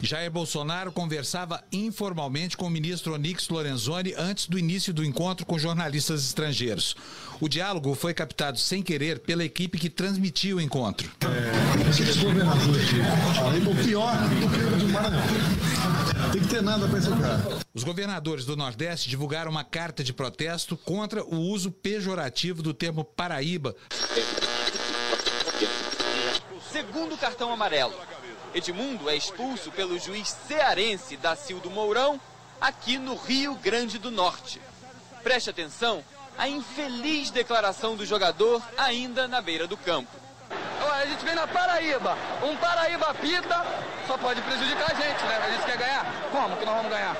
Jair Bolsonaro conversava informalmente com o ministro Onix Lorenzoni antes do início do encontro com jornalistas estrangeiros. O diálogo foi captado sem querer pela equipe que transmitiu o encontro. É, o pior do. Tem que ter nada para esse cara. Os governadores do Nordeste divulgaram uma carta de protesto contra o uso pejorativo do termo Paraíba. Segundo cartão amarelo. Edmundo é expulso pelo juiz cearense Dacildo Mourão, aqui no Rio Grande do Norte. Preste atenção à infeliz declaração do jogador ainda na beira do campo. A gente vem na Paraíba, um Paraíba pita só pode prejudicar a gente, né? A gente quer ganhar. Como que nós vamos ganhar?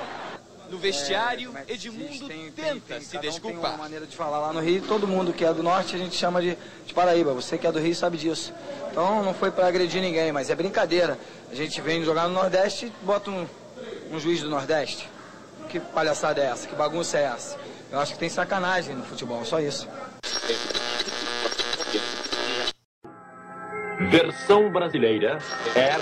No vestiário, é, Edmundo tem, tenta tem, tem, se desculpar. Um tem uma maneira de falar lá no Rio, todo mundo que é do norte a gente chama de, de Paraíba. Você que é do Rio sabe disso. Então não foi para agredir ninguém, mas é brincadeira. A gente vem jogar no Nordeste e bota um, um juiz do Nordeste. Que palhaçada é essa? Que bagunça é essa? Eu acho que tem sacanagem no futebol, só isso. Versão brasileira é.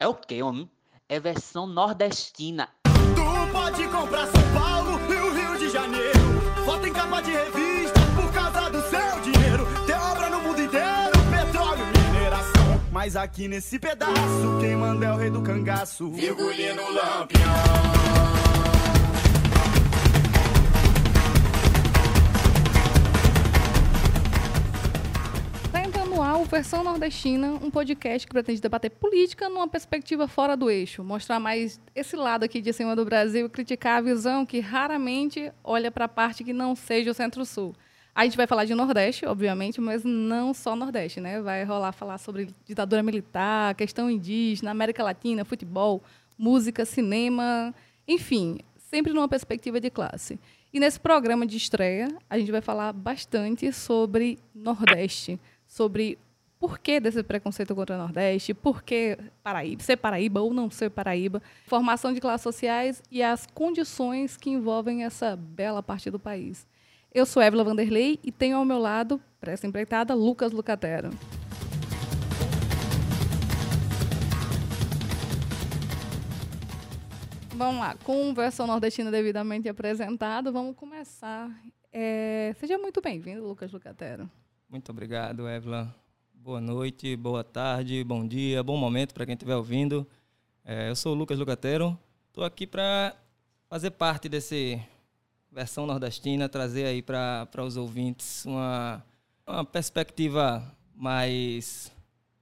É o que, homem? É versão nordestina. Tu pode comprar São Paulo e o Rio de Janeiro. Foto em capa de revista por causa do seu dinheiro. Tem obra no mundo inteiro, petróleo, mineração. Mas aqui nesse pedaço, quem manda é o rei do cangaço. Virgulino Lampião. O Versão Nordestina, um podcast que pretende debater política numa perspectiva fora do eixo, mostrar mais esse lado aqui de cima do Brasil e criticar a visão que raramente olha para a parte que não seja o Centro-Sul. A gente vai falar de Nordeste, obviamente, mas não só Nordeste, né? Vai rolar falar sobre ditadura militar, questão indígena, América Latina, futebol, música, cinema, enfim, sempre numa perspectiva de classe. E nesse programa de estreia, a gente vai falar bastante sobre Nordeste sobre por que desse preconceito contra o Nordeste, por que Paraíba, ser Paraíba ou não ser Paraíba, formação de classes sociais e as condições que envolvem essa bela parte do país. Eu sou Évila Vanderlei e tenho ao meu lado, para essa empreitada, Lucas Lucatero. Vamos lá, com versão nordestina devidamente apresentado, vamos começar. É, seja muito bem-vindo, Lucas Lucatero. Muito obrigado, Evla. Boa noite, boa tarde, bom dia, bom momento para quem estiver ouvindo. É, eu sou o Lucas Lucatero. Estou aqui para fazer parte desse versão nordestina, trazer aí para os ouvintes uma, uma perspectiva mais,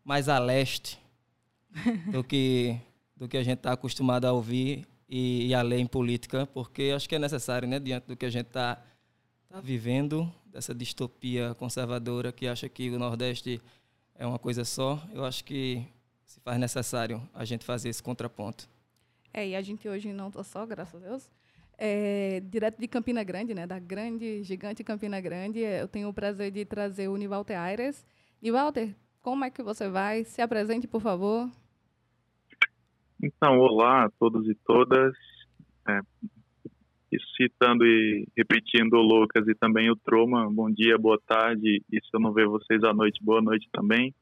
mais a leste do que, do que a gente está acostumado a ouvir e, e, a ler em política, porque acho que é necessário, né, diante do que a gente está tá vivendo, dessa distopia conservadora que acha que o Nordeste é uma coisa só, eu acho que se faz necessário a gente fazer esse contraponto. É, e a gente hoje não está só, graças a Deus, é, direto de Campina Grande, né, da grande, gigante Campina Grande, eu tenho o prazer de trazer o Nivalter Aires. Nivalter, como é que você vai? Se apresente, por favor. Então, olá a todos e todas. É, citando e repetindo o Lucas e também o Troma, bom dia, boa tarde, e se eu não ver vocês à noite, boa noite também.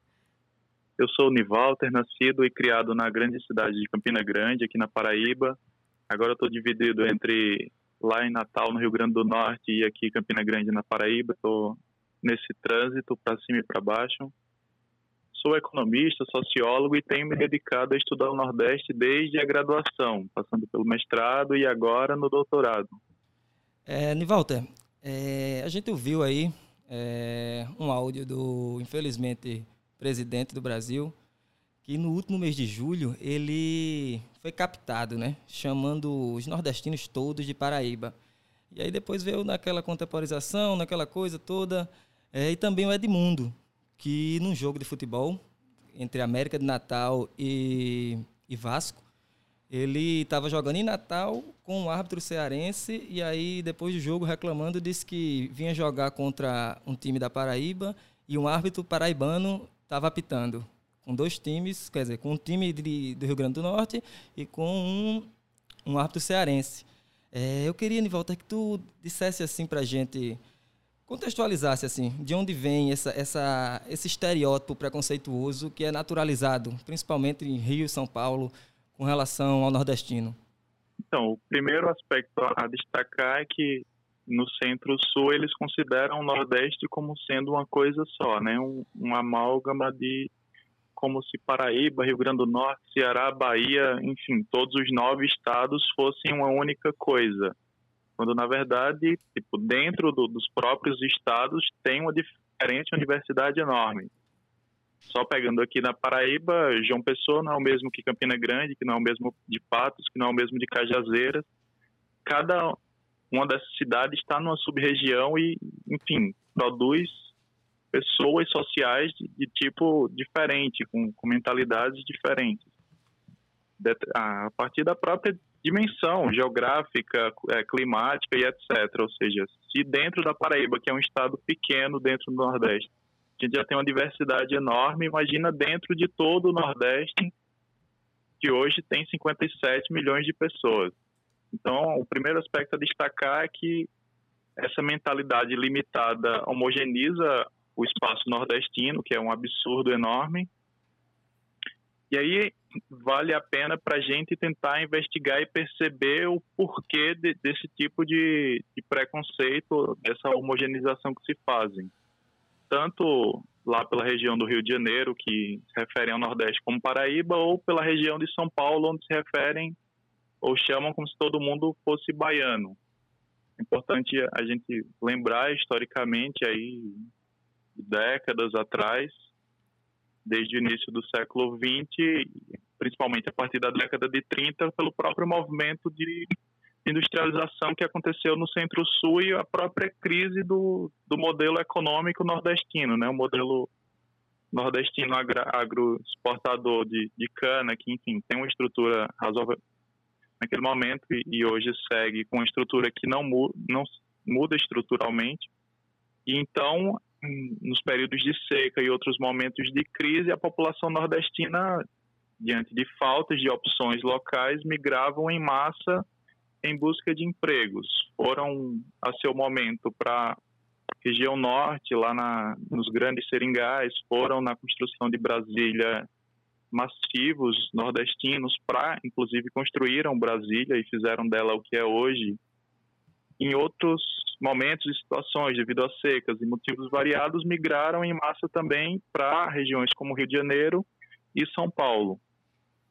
Eu sou o Nivalter, nascido e criado na grande cidade de Campina Grande, aqui na Paraíba. Agora estou dividido entre lá em Natal, no Rio Grande do Norte, e aqui Campina Grande, na Paraíba. Estou nesse trânsito para cima e para baixo. Sou economista, sociólogo e tenho me dedicado a estudar o Nordeste desde a graduação, passando pelo mestrado e agora no doutorado. É, é, a gente ouviu aí é, um áudio do, infelizmente, presidente do Brasil, que no último mês de julho ele foi captado, né, chamando os nordestinos todos de Paraíba. E aí depois veio naquela contemporização, naquela coisa toda, é, e também o Edmundo, que num jogo de futebol entre América de Natal e, e Vasco, ele estava jogando em Natal com um árbitro cearense e aí depois do jogo reclamando disse que vinha jogar contra um time da Paraíba e um árbitro paraibano estava apitando com dois times, quer dizer, com um time de, do Rio Grande do Norte e com um, um árbitro cearense. É, eu queria, Nivalter, que tu dissesse assim para a gente contextualizasse assim, de onde vem essa, essa, esse estereótipo preconceituoso que é naturalizado, principalmente em Rio e São Paulo, com relação ao nordestino. Então, o primeiro aspecto a destacar é que no Centro-Sul eles consideram o Nordeste como sendo uma coisa só, né? Um, um amálgama de como se Paraíba, Rio Grande do Norte, Ceará, Bahia, enfim, todos os nove estados fossem uma única coisa. Quando, na verdade, tipo, dentro do, dos próprios estados tem uma diferente universidade enorme. Só pegando aqui na Paraíba, João Pessoa não é o mesmo que Campina Grande, que não é o mesmo de Patos, que não é o mesmo de Cajazeiras. Cada uma dessas cidades está numa sub-região e, enfim, produz pessoas sociais de, de tipo diferente, com, com, mentalidades diferentes. De, a partir da própria dimensão geográfica, é, climática e etc. Ou seja, se dentro da Paraíba, que é um estado pequeno dentro do Nordeste, a gente já tem uma diversidade enorme, imagina dentro de todo o Nordeste, que hoje tem 57 milhões de pessoas. Então, o primeiro aspecto a destacar é que essa mentalidade limitada homogeniza o espaço nordestino, que é um absurdo enorme. E aí vale a pena para a gente tentar investigar e perceber o porquê de, desse tipo de, de, preconceito, dessa homogeneização que se fazem. Tanto lá pela região do Rio de Janeiro, que se referem ao Nordeste como Paraíba, ou pela região de São Paulo, onde se referem ou chamam como se todo mundo fosse baiano. É importante a gente lembrar historicamente aí décadas atrás, desde o início do século XX, principalmente a partir da década de 30, pelo próprio movimento de industrialização que aconteceu no Centro-Sul e a própria crise do, do modelo econômico nordestino, né? o modelo nordestino agroexportador de, de cana, que, enfim, tem uma estrutura razoável, naquele momento e, e hoje segue com uma estrutura que não, mu não muda estruturalmente. E então, nos períodos de seca e outros momentos de crise, a população nordestina, diante de faltas de opções locais, migravam em massa em busca de empregos. Foram, a seu momento, para região norte, lá na, nos grandes seringais, foram na construção de Brasília massivos nordestinos para, inclusive, construíram Brasília e fizeram dela o que é hoje. Em outros momentos e situações, devido a secas e motivos variados, migraram em massa também para regiões como Rio de Janeiro e São Paulo.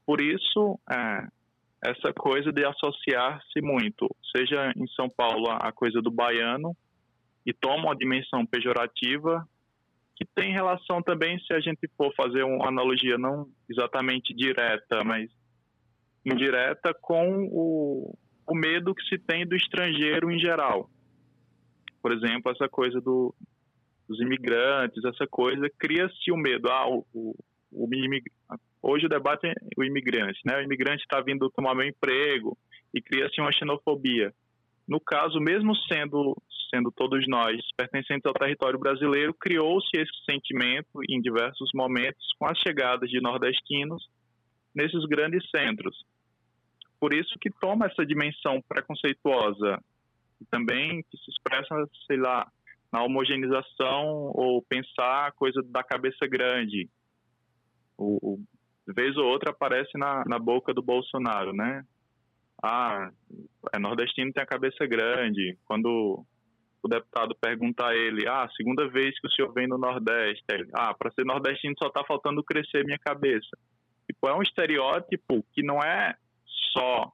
Por isso, é, essa coisa de associar-se muito, seja em São Paulo a coisa do baiano, e toma uma dimensão pejorativa, que tem relação também, se a gente for fazer uma analogia não exatamente direta, mas indireta, com o, o medo que se tem do estrangeiro em geral. Por exemplo, essa coisa do, dos imigrantes, essa coisa, cria-se o medo. Ah, o, o, o hoje o debate é o imigrante, né? O imigrante está vindo tomar meu emprego e cria-se uma xenofobia. No caso, mesmo sendo sendo todos nós pertencentes ao território brasileiro, criou-se esse sentimento em diversos momentos com as chegadas de nordestinos nesses grandes centros. Por isso que toma essa dimensão preconceituosa e também que se expressa, sei lá, na homogeneização ou pensar coisa da cabeça grande. O, o, vez ou outra aparece na, na boca do Bolsonaro, né? Ah, é nordestino tem a cabeça grande. Quando o deputado pergunta a ele, ah, segunda vez que o senhor vem no Nordeste, ele, ah, para ser nordestino só está faltando crescer minha cabeça. Tipo, é um estereótipo que não é só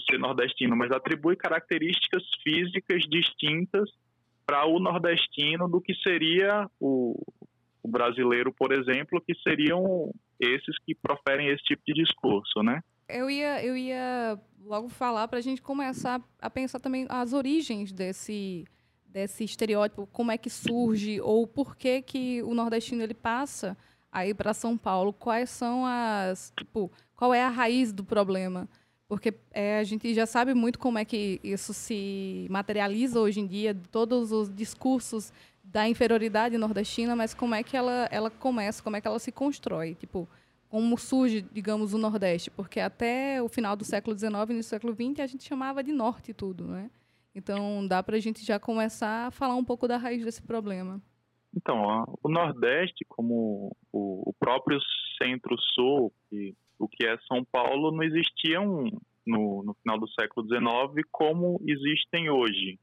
ser nordestino, mas atribui características físicas distintas para o nordestino do que seria o, o brasileiro, por exemplo, que seriam esses que proferem esse tipo de discurso, né? Eu ia, eu ia logo falar para a gente começar a pensar também as origens desse, desse estereótipo, como é que surge ou por que que o nordestino ele passa aí para São Paulo? Quais são as, tipo, qual é a raiz do problema? Porque é, a gente já sabe muito como é que isso se materializa hoje em dia, todos os discursos da inferioridade nordestina, mas como é que ela, ela começa, como é que ela se constrói? Tipo, como surge, digamos, o Nordeste? Porque até o final do século XIX no século XX a gente chamava de Norte tudo, né? Então, dá para a gente já começar a falar um pouco da raiz desse problema. Então, o Nordeste, como o, próprio Centro-Sul, o que é São Paulo, não existiam no, no final do século XIX como existem hoje.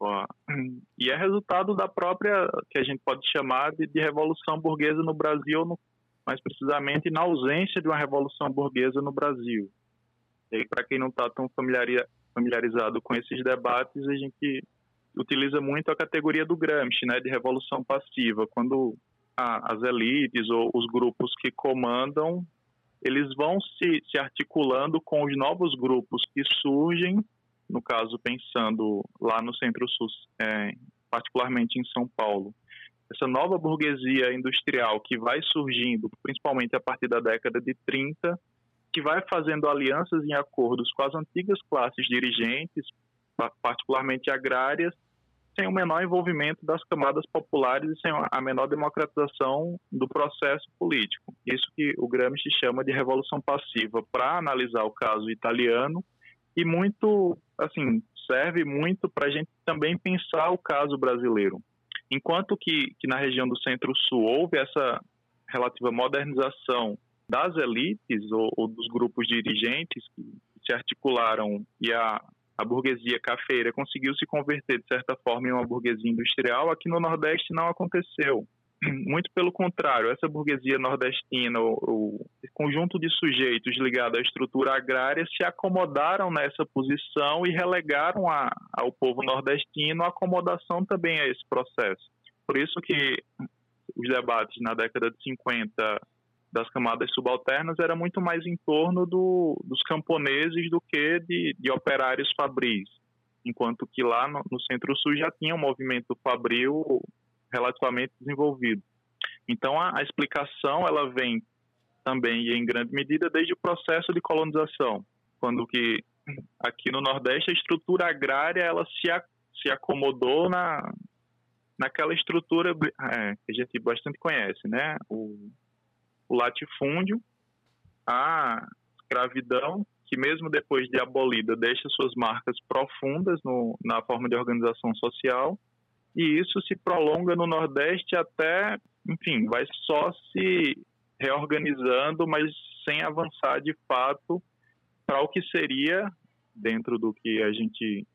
E é resultado da própria, que a gente pode chamar de, de revolução burguesa no Brasil, no, mais precisamente na ausência de uma revolução burguesa no Brasil. E para quem não está tão familiarizado com esses debates, a gente utiliza muito a categoria do Gramsci, né, de revolução passiva, quando a, as elites ou os grupos que comandam, eles vão se, se articulando com os novos grupos que surgem, no caso pensando lá no Centro-Sul, é, particularmente em São Paulo. Essa nova burguesia industrial que vai surgindo, principalmente a partir da década de 30, que vai fazendo alianças em acordos com as antigas classes dirigentes, particularmente agrárias, sem o menor envolvimento das camadas populares e sem a menor democratização do processo político. Isso que o Gramsci chama de revolução passiva, para analisar o caso italiano e muito, assim, serve muito para a gente também pensar o caso brasileiro. Enquanto que, que na região do Centro-Sul houve essa relativa modernização das elites ou, ou dos grupos dirigentes que se articularam e a, a burguesia cafeira conseguiu se converter, de certa forma, em uma burguesia industrial, aqui no Nordeste não aconteceu. Muito pelo contrário, essa burguesia nordestina, o, o conjunto de sujeitos ligados à estrutura agrária, se acomodaram nessa posição e relegaram a, ao povo nordestino a acomodação também a esse processo. Por isso que os debates na década de 50 das camadas subalternas era muito mais em torno do, dos camponeses do que de, de operários fabris, enquanto que lá no, no Centro-Sul já tinha um movimento fabril relativamente desenvolvido. Então a, a explicação ela vem também e em grande medida desde o processo de colonização, quando que aqui no Nordeste a estrutura agrária ela se, a, se acomodou na naquela estrutura é, que a gente bastante conhece, né? O, o latifúndio, a escravidão, que mesmo depois de abolida deixa suas marcas profundas no, na forma de organização social, e isso se prolonga no Nordeste até, enfim, vai só se reorganizando, mas sem avançar de fato para o que seria, dentro do que a gente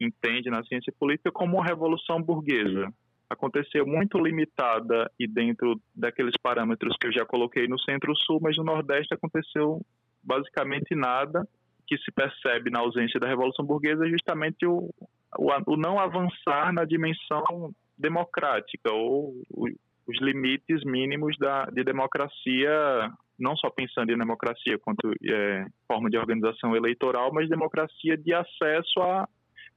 entende na ciência política, como uma revolução burguesa aconteceu muito limitada e dentro daqueles parâmetros que eu já coloquei no Centro-Sul, mas no Nordeste aconteceu basicamente nada que se percebe na ausência da Revolução Burguesa é justamente o, o, o não avançar na dimensão democrática ou o, os limites mínimos da, de democracia, não só pensando em democracia quanto é, forma de organização eleitoral, mas democracia de acesso a,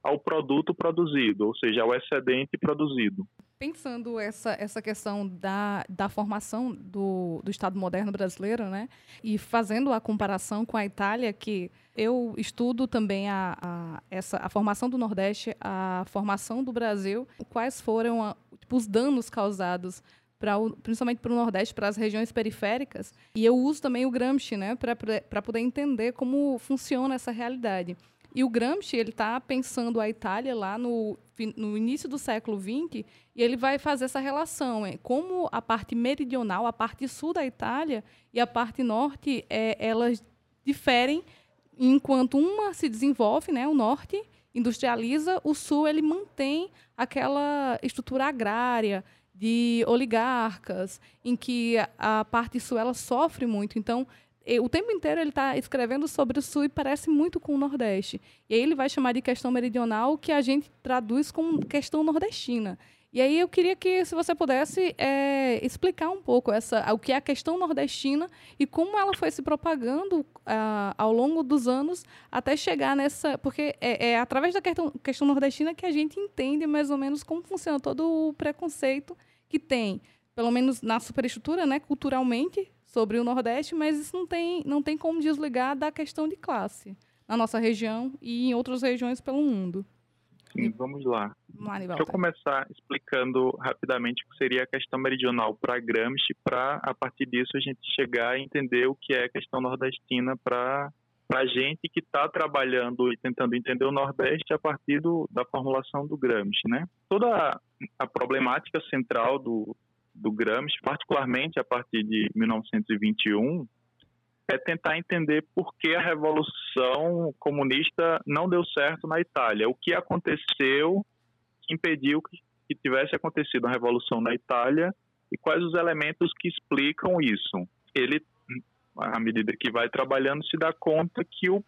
ao produto produzido, ou seja, ao excedente produzido. Pensando essa, essa questão da, da formação do, do Estado moderno brasileiro, né? E fazendo a comparação com a Itália, que eu estudo também a, a, essa, a formação do Nordeste, a formação do Brasil, quais foram a, tipo, os danos causados Pra, principalmente para o Nordeste, para as regiões periféricas. E eu uso também o Gramsci né, para poder entender como funciona essa realidade. E o Gramsci ele está pensando a Itália lá no, no início do século XX e ele vai fazer essa relação, é, como a parte meridional, a parte sul da Itália e a parte norte, é, elas diferem enquanto uma se desenvolve, né, o norte industrializa, o sul ele mantém aquela estrutura agrária de oligarcas, em que a parte sul ela sofre muito. Então, o tempo inteiro ele está escrevendo sobre o Sul e parece muito com o Nordeste. E aí ele vai chamar de questão meridional, que a gente traduz como questão nordestina. E aí eu queria que, se você pudesse, é, explicar um pouco essa, o que é a questão nordestina e como ela foi se propagando uh, ao longo dos anos até chegar nessa... Porque é, é através da questão, questão nordestina que a gente entende mais ou menos como funciona todo o preconceito que tem, pelo menos na superestrutura, né, culturalmente, sobre o Nordeste, mas isso não tem, não tem como desligar da questão de classe na nossa região e em outras regiões pelo mundo. Sim, vamos lá. Deixa eu começar explicando rapidamente o que seria a questão meridional para Gramsci, para a partir disso a gente chegar a entender o que é a questão nordestina para para a gente que está trabalhando e tentando entender o Nordeste a partir do, da formulação do Gramsci, né? Toda a problemática central do, do Gramsci, particularmente a partir de 1921, é tentar entender por que a revolução comunista não deu certo na Itália, o que aconteceu que impediu que, que tivesse acontecido a revolução na Itália e quais os elementos que explicam isso. Ele, à medida que vai trabalhando, se dá conta que o,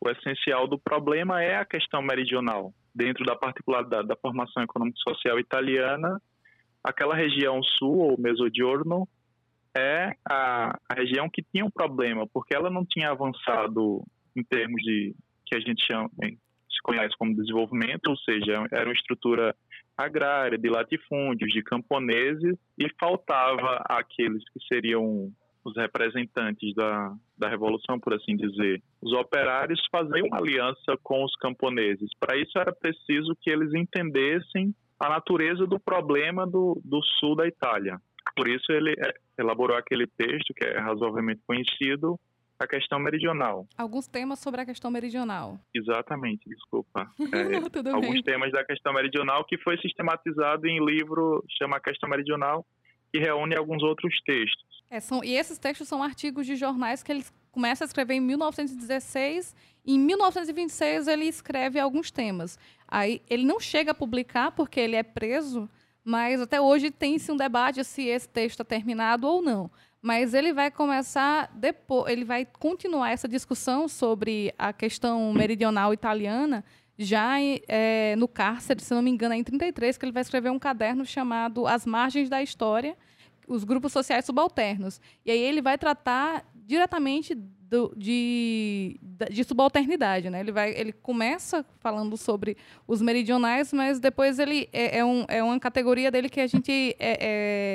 o essencial do problema é a questão meridional. Dentro da particularidade da formação econômico-social italiana, aquela região sul, ou Mezzogiorno, é a, a, região que tinha um problema, porque ela não tinha avançado em termos de que a gente chama, se conhece como desenvolvimento, ou seja, era uma estrutura agrária, de latifúndios, de camponeses, e faltava aqueles que seriam os representantes da, da revolução, por assim dizer, os operários fazer uma aliança com os camponeses. Para isso era preciso que eles entendessem a natureza do problema do, do sul da Itália. Por isso ele é, elaborou aquele texto que é razoavelmente conhecido, a questão meridional. Alguns temas sobre a questão meridional. Exatamente, desculpa. É, alguns bem. temas da questão meridional que foi sistematizado em livro chama a questão meridional, que reúne alguns outros textos. É, são, e esses textos são artigos de jornais que ele começa a escrever em 1916 e em 1926 ele escreve alguns temas. Aí ele não chega a publicar porque ele é preso, mas até hoje tem-se um debate se esse texto está terminado ou não. Mas ele vai começar depois, ele vai continuar essa discussão sobre a questão meridional italiana já é, no cárcere, se não me engano, é em 33, que ele vai escrever um caderno chamado As Margens da História, os grupos sociais subalternos. E aí ele vai tratar diretamente do, de, de subalternidade, né? Ele vai, ele começa falando sobre os meridionais, mas depois ele é, é, um, é uma categoria dele que a gente é,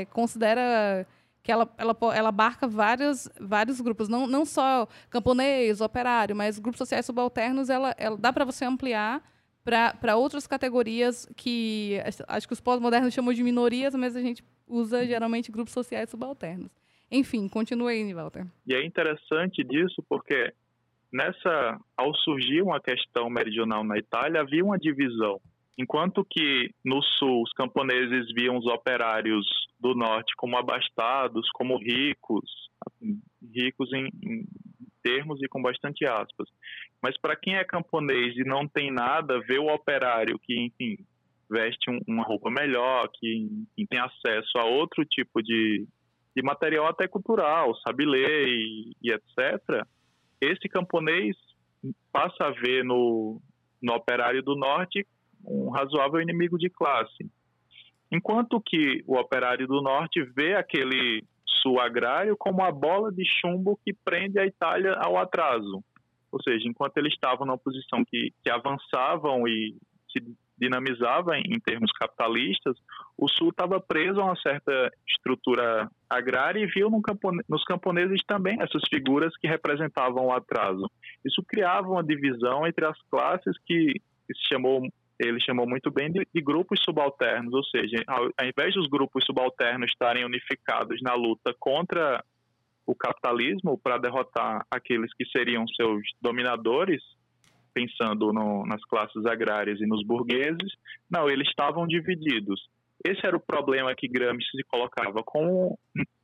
é, considera que ela, ela, ela abarca vários, vários grupos, não, não só camponês, operário, mas grupos sociais subalternos, ela, ela dá para você ampliar para outras categorias que acho que os pós-modernos chamam de minorias, mas a gente usa geralmente grupos sociais subalternos. Enfim, continue aí, Walter. E é interessante disso porque nessa, ao surgir uma questão meridional na Itália, havia uma divisão. Enquanto que no sul os camponeses viam os operários do norte como abastados, como ricos, ricos em, em termos e com bastante aspas. Mas para quem é camponês e não tem nada, vê o operário que, enfim, veste um, uma roupa melhor, que enfim, tem acesso a outro tipo de, de material até cultural, sabe ler e, e etc., esse camponês passa a ver no, no operário do norte um razoável inimigo de classe. Enquanto que o operário do norte vê aquele sul agrário como a bola de chumbo que prende a Itália ao atraso. Ou seja, enquanto eles estavam numa posição que, que avançavam e se dinamizava em termos capitalistas, o Sul estava preso a uma certa estrutura agrária e viu no campone nos camponeses também essas figuras que representavam o atraso. Isso criava uma divisão entre as classes que, se chamou ele chamou muito bem de, de, grupos subalternos, ou seja, ao, ao invés dos grupos subalternos estarem unificados na luta contra o capitalismo para derrotar aqueles que seriam seus dominadores, pensando no, nas classes agrárias e nos burgueses, não, eles estavam divididos. Esse era o problema que Gramsci se colocava, como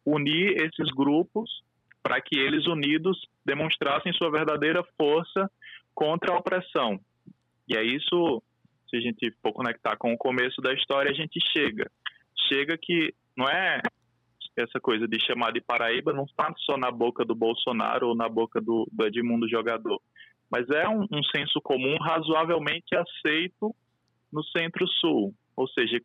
unir esses grupos para que eles unidos demonstrassem sua verdadeira força contra a opressão. E é isso, se a gente for conectar com o começo da história, a gente chega. Chega que não é essa coisa de chamar de Paraíba não está só na boca do Bolsonaro ou na boca do, do Edmundo Jogador mas é um, um senso comum razoavelmente aceito no centro-sul. Ou seja,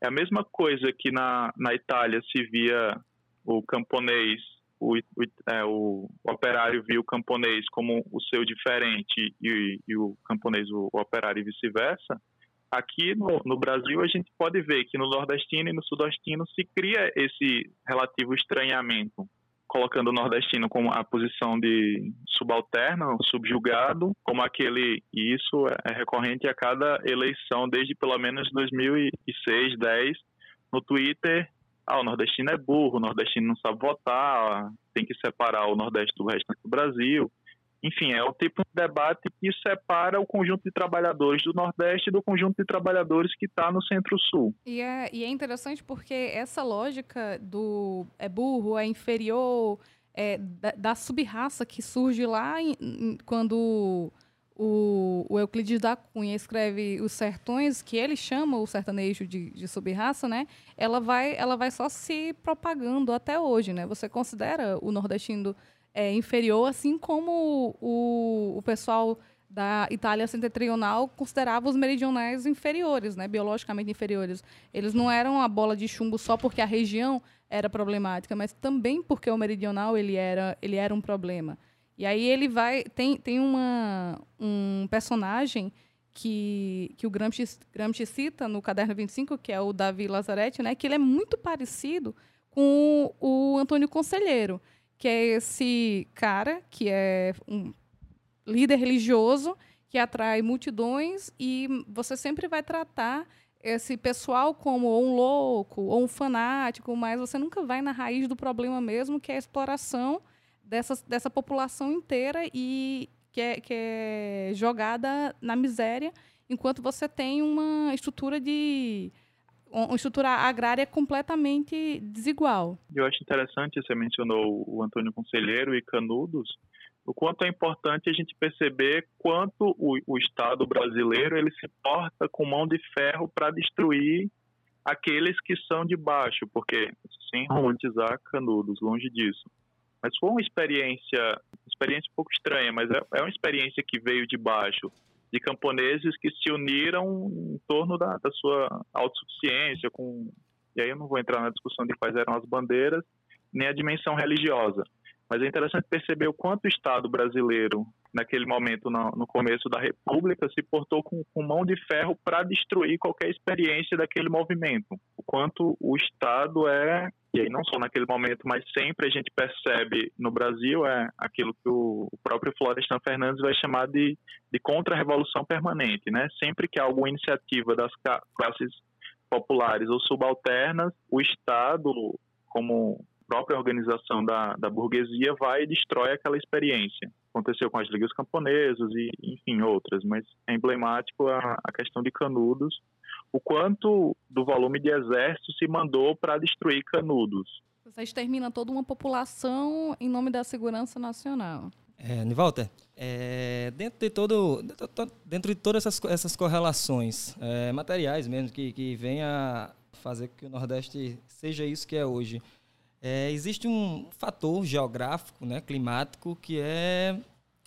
é a mesma coisa que na, na Itália se via o camponês, o, o, é, o operário via o camponês como o seu diferente e, e o camponês o, o operário e vice-versa. Aqui no, no, Brasil a gente pode ver que no nordestino e no sudestino se cria esse relativo estranhamento colocando o nordestino como a posição de subalterno, subjugado, como aquele, e isso é recorrente a cada eleição desde pelo menos 2006, 10, no Twitter, ah, o nordestino é burro, o nordestino não sabe votar, tem que separar o nordeste do resto do Brasil. Enfim, é o tipo de debate que separa o conjunto de trabalhadores do Nordeste do conjunto de trabalhadores que está no Centro-Sul. E é, e é interessante porque essa lógica do é burro, é inferior, é, da, da sub-raça que surge lá em, em, quando o, o, Euclides da Cunha escreve Os Sertões, que ele chama o sertanejo de, de sub-raça, né? Ela vai, ela vai só se propagando até hoje, né? Você considera o nordestino é, inferior, assim como o, o pessoal da Itália setentrional considerava os meridionais inferiores, né, biologicamente inferiores. Eles não eram a bola de chumbo só porque a região era problemática, mas também porque o meridional ele era, ele era um problema. E aí ele vai tem, tem uma, um personagem que, que o Gramsci, Gramsci cita no caderno 25, que é o Davi Lazzaretti, né, que ele é muito parecido com o Antônio Conselheiro, que é esse cara que é um líder religioso que atrai multidões e você sempre vai tratar esse pessoal como um louco ou um fanático, mas você nunca vai na raiz do problema mesmo, que é a exploração dessa, dessa população inteira e que é, que é jogada na miséria, enquanto você tem uma estrutura de uma estrutura agrária completamente desigual. Eu acho interessante, você mencionou o Antônio Conselheiro e Canudos, o quanto é importante a gente perceber quanto o, o Estado brasileiro ele se porta com mão de ferro para destruir aqueles que são de baixo, porque sem romantizar Canudos, longe disso. Mas foi uma experiência, experiência um pouco estranha, mas é, é uma experiência que veio de baixo, de camponeses que se uniram em torno da, da sua autossuficiência, com, e aí eu não vou entrar na discussão de quais eram as bandeiras, nem a dimensão religiosa. Mas é interessante perceber o quanto o Estado brasileiro, naquele momento, no, no começo da República, se portou com, com mão de ferro para destruir qualquer experiência daquele movimento. O quanto o Estado é, não só naquele momento, mas sempre a gente percebe no Brasil, é aquilo que o, próprio Florestan Fernandes vai chamar de, de contra-revolução permanente. Né? Sempre que há alguma iniciativa das classes populares ou subalternas, o Estado, como própria organização da, da burguesia vai e destrói aquela experiência. Aconteceu com as ligas camponesas e, enfim, outras, mas é emblemático a, a questão de Canudos, o quanto do volume de exército se mandou para destruir Canudos. Você extermina toda uma população em nome da segurança nacional. É, Nivalter, é, dentro de todo, dentro de todas essas, essas correlações é, materiais mesmo que, que vem a fazer que o Nordeste seja isso que é hoje, é, existe um fator geográfico, né, climático, que é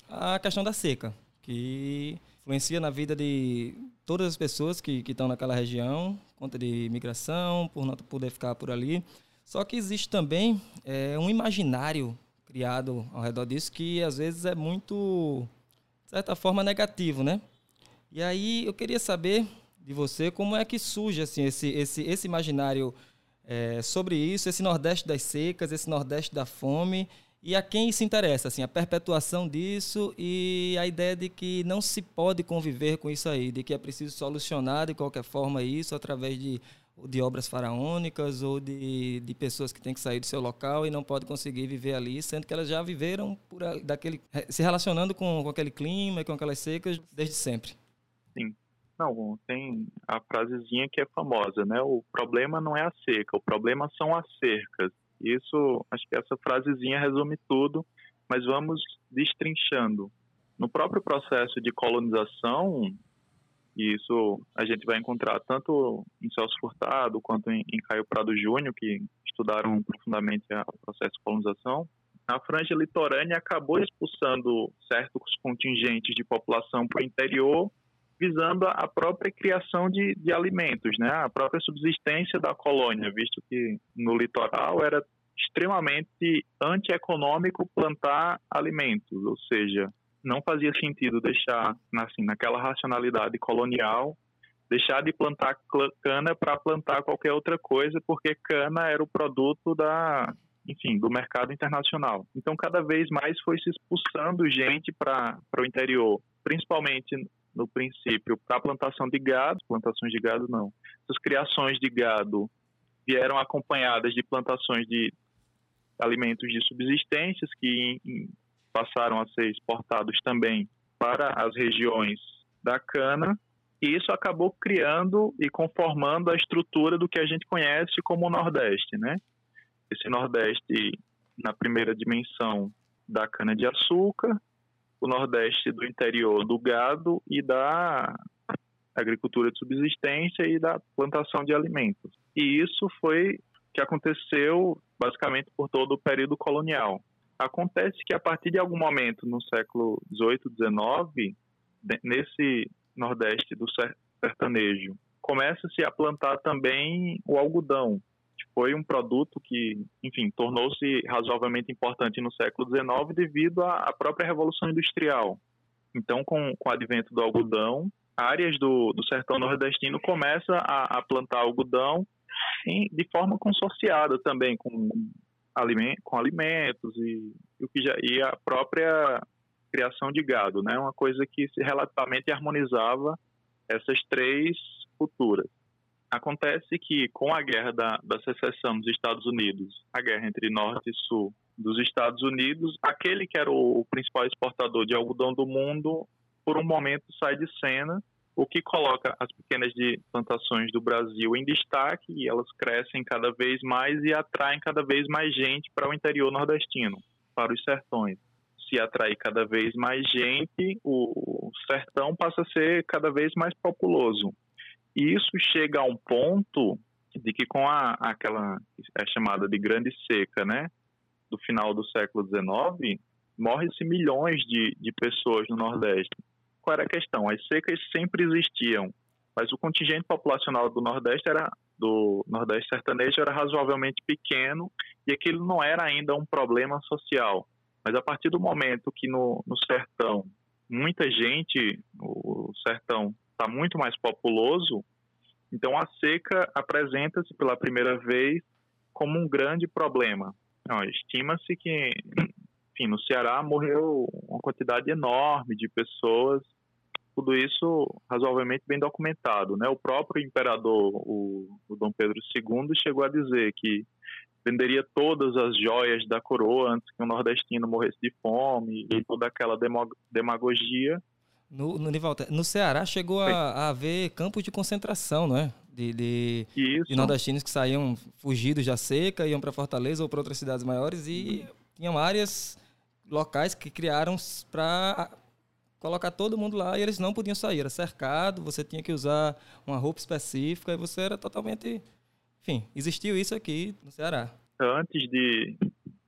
a questão da seca, que influencia na vida de todas as pessoas que, estão naquela região, conta de migração, por não poder ficar por ali. Só que existe também é, um imaginário criado ao redor disso que às vezes é muito, de certa forma, negativo, né? E aí eu queria saber de você como é que surge assim, esse, esse, esse imaginário é, sobre isso, esse Nordeste das secas, esse Nordeste da fome, e a quem isso interessa, assim, a perpetuação disso e a ideia de que não se pode conviver com isso aí, de que é preciso solucionar de qualquer forma isso através de, de obras faraônicas ou de, de pessoas que têm que sair do seu local e não podem conseguir viver ali, sendo que elas já viveram por, daquele, se relacionando com, com aquele clima e com aquelas secas desde sempre. Sim. Não, tem a frasezinha que é famosa, né? O problema não é a seca, o problema são as cercas. Isso, acho que essa frasezinha resume tudo, mas vamos destrinchando. No próprio processo de colonização, e isso a gente vai encontrar tanto em Celso Furtado quanto em, em Caio Prado Júnior, que estudaram profundamente o processo de colonização, a franja litorânea acabou expulsando certos contingentes de população para o interior visando a própria criação de, de alimentos, né? a própria subsistência da colônia, visto que no litoral era extremamente antieconômico plantar alimentos, ou seja, não fazia sentido deixar, assim, naquela racionalidade colonial, deixar de plantar cana para plantar qualquer outra coisa, porque cana era o produto da, enfim, do mercado internacional. Então, cada vez mais foi se expulsando gente para o interior, principalmente no princípio, para plantação de gado, plantações de gado não. Essas criações de gado vieram acompanhadas de plantações de alimentos de subsistências que passaram a ser exportados também para as regiões da cana, e isso acabou criando e conformando a estrutura do que a gente conhece como o Nordeste, né? Esse Nordeste, na primeira dimensão, da cana-de-açúcar, o Nordeste do interior do gado e da agricultura de subsistência e da plantação de alimentos. E isso foi que aconteceu basicamente por todo o período colonial. Acontece que a partir de algum momento no século XVIII, XIX, nesse Nordeste do sertanejo, começa-se a plantar também o algodão. Foi um produto que, enfim, tornou-se razoavelmente importante no século XIX devido à própria Revolução Industrial. Então, com, com o advento do algodão, áreas do, do sertão nordestino começam a, a plantar algodão em, de forma consorciada também, com, aliment, com alimentos e, e, que já, e a própria criação de gado, né? Uma coisa que se relativamente harmonizava essas três culturas. Acontece que com a guerra da, da secessão dos Estados Unidos, a guerra entre norte e sul dos Estados Unidos, aquele que era o, principal exportador de algodão do mundo, por um momento sai de cena, o que coloca as pequenas plantações do Brasil em destaque e elas crescem cada vez mais e atraem cada vez mais gente para o interior nordestino, para os sertões se atrair cada vez mais gente, o sertão passa a ser cada vez mais populoso. E isso chega a um ponto de que com a, aquela é chamada de grande seca, né, do final do século XIX, morre-se milhões de, de pessoas no Nordeste. Qual era a questão? As secas sempre existiam, mas o contingente populacional do Nordeste era do Nordeste sertanejo era razoavelmente pequeno e aquilo não era ainda um problema social. Mas a partir do momento que no, no sertão muita gente, o sertão está muito mais populoso, então a seca apresenta-se pela primeira vez como um grande problema. Estima-se que, enfim, no Ceará morreu uma quantidade enorme de pessoas, tudo isso razoavelmente bem documentado. Né? O próprio imperador, o, o Dom Pedro II, chegou a dizer que venderia todas as joias da coroa antes que um nordestino morresse de fome e toda aquela demagogia. No, no, no Ceará chegou a, a, haver campos de concentração, não é? De, de, de, nordestinos que saíam fugidos da seca, iam para Fortaleza ou para outras cidades maiores e tinham áreas locais que criaram para colocar todo mundo lá e eles não podiam sair. Era cercado, você tinha que usar uma roupa específica e você era totalmente enfim, existiu isso aqui no Ceará. Antes de,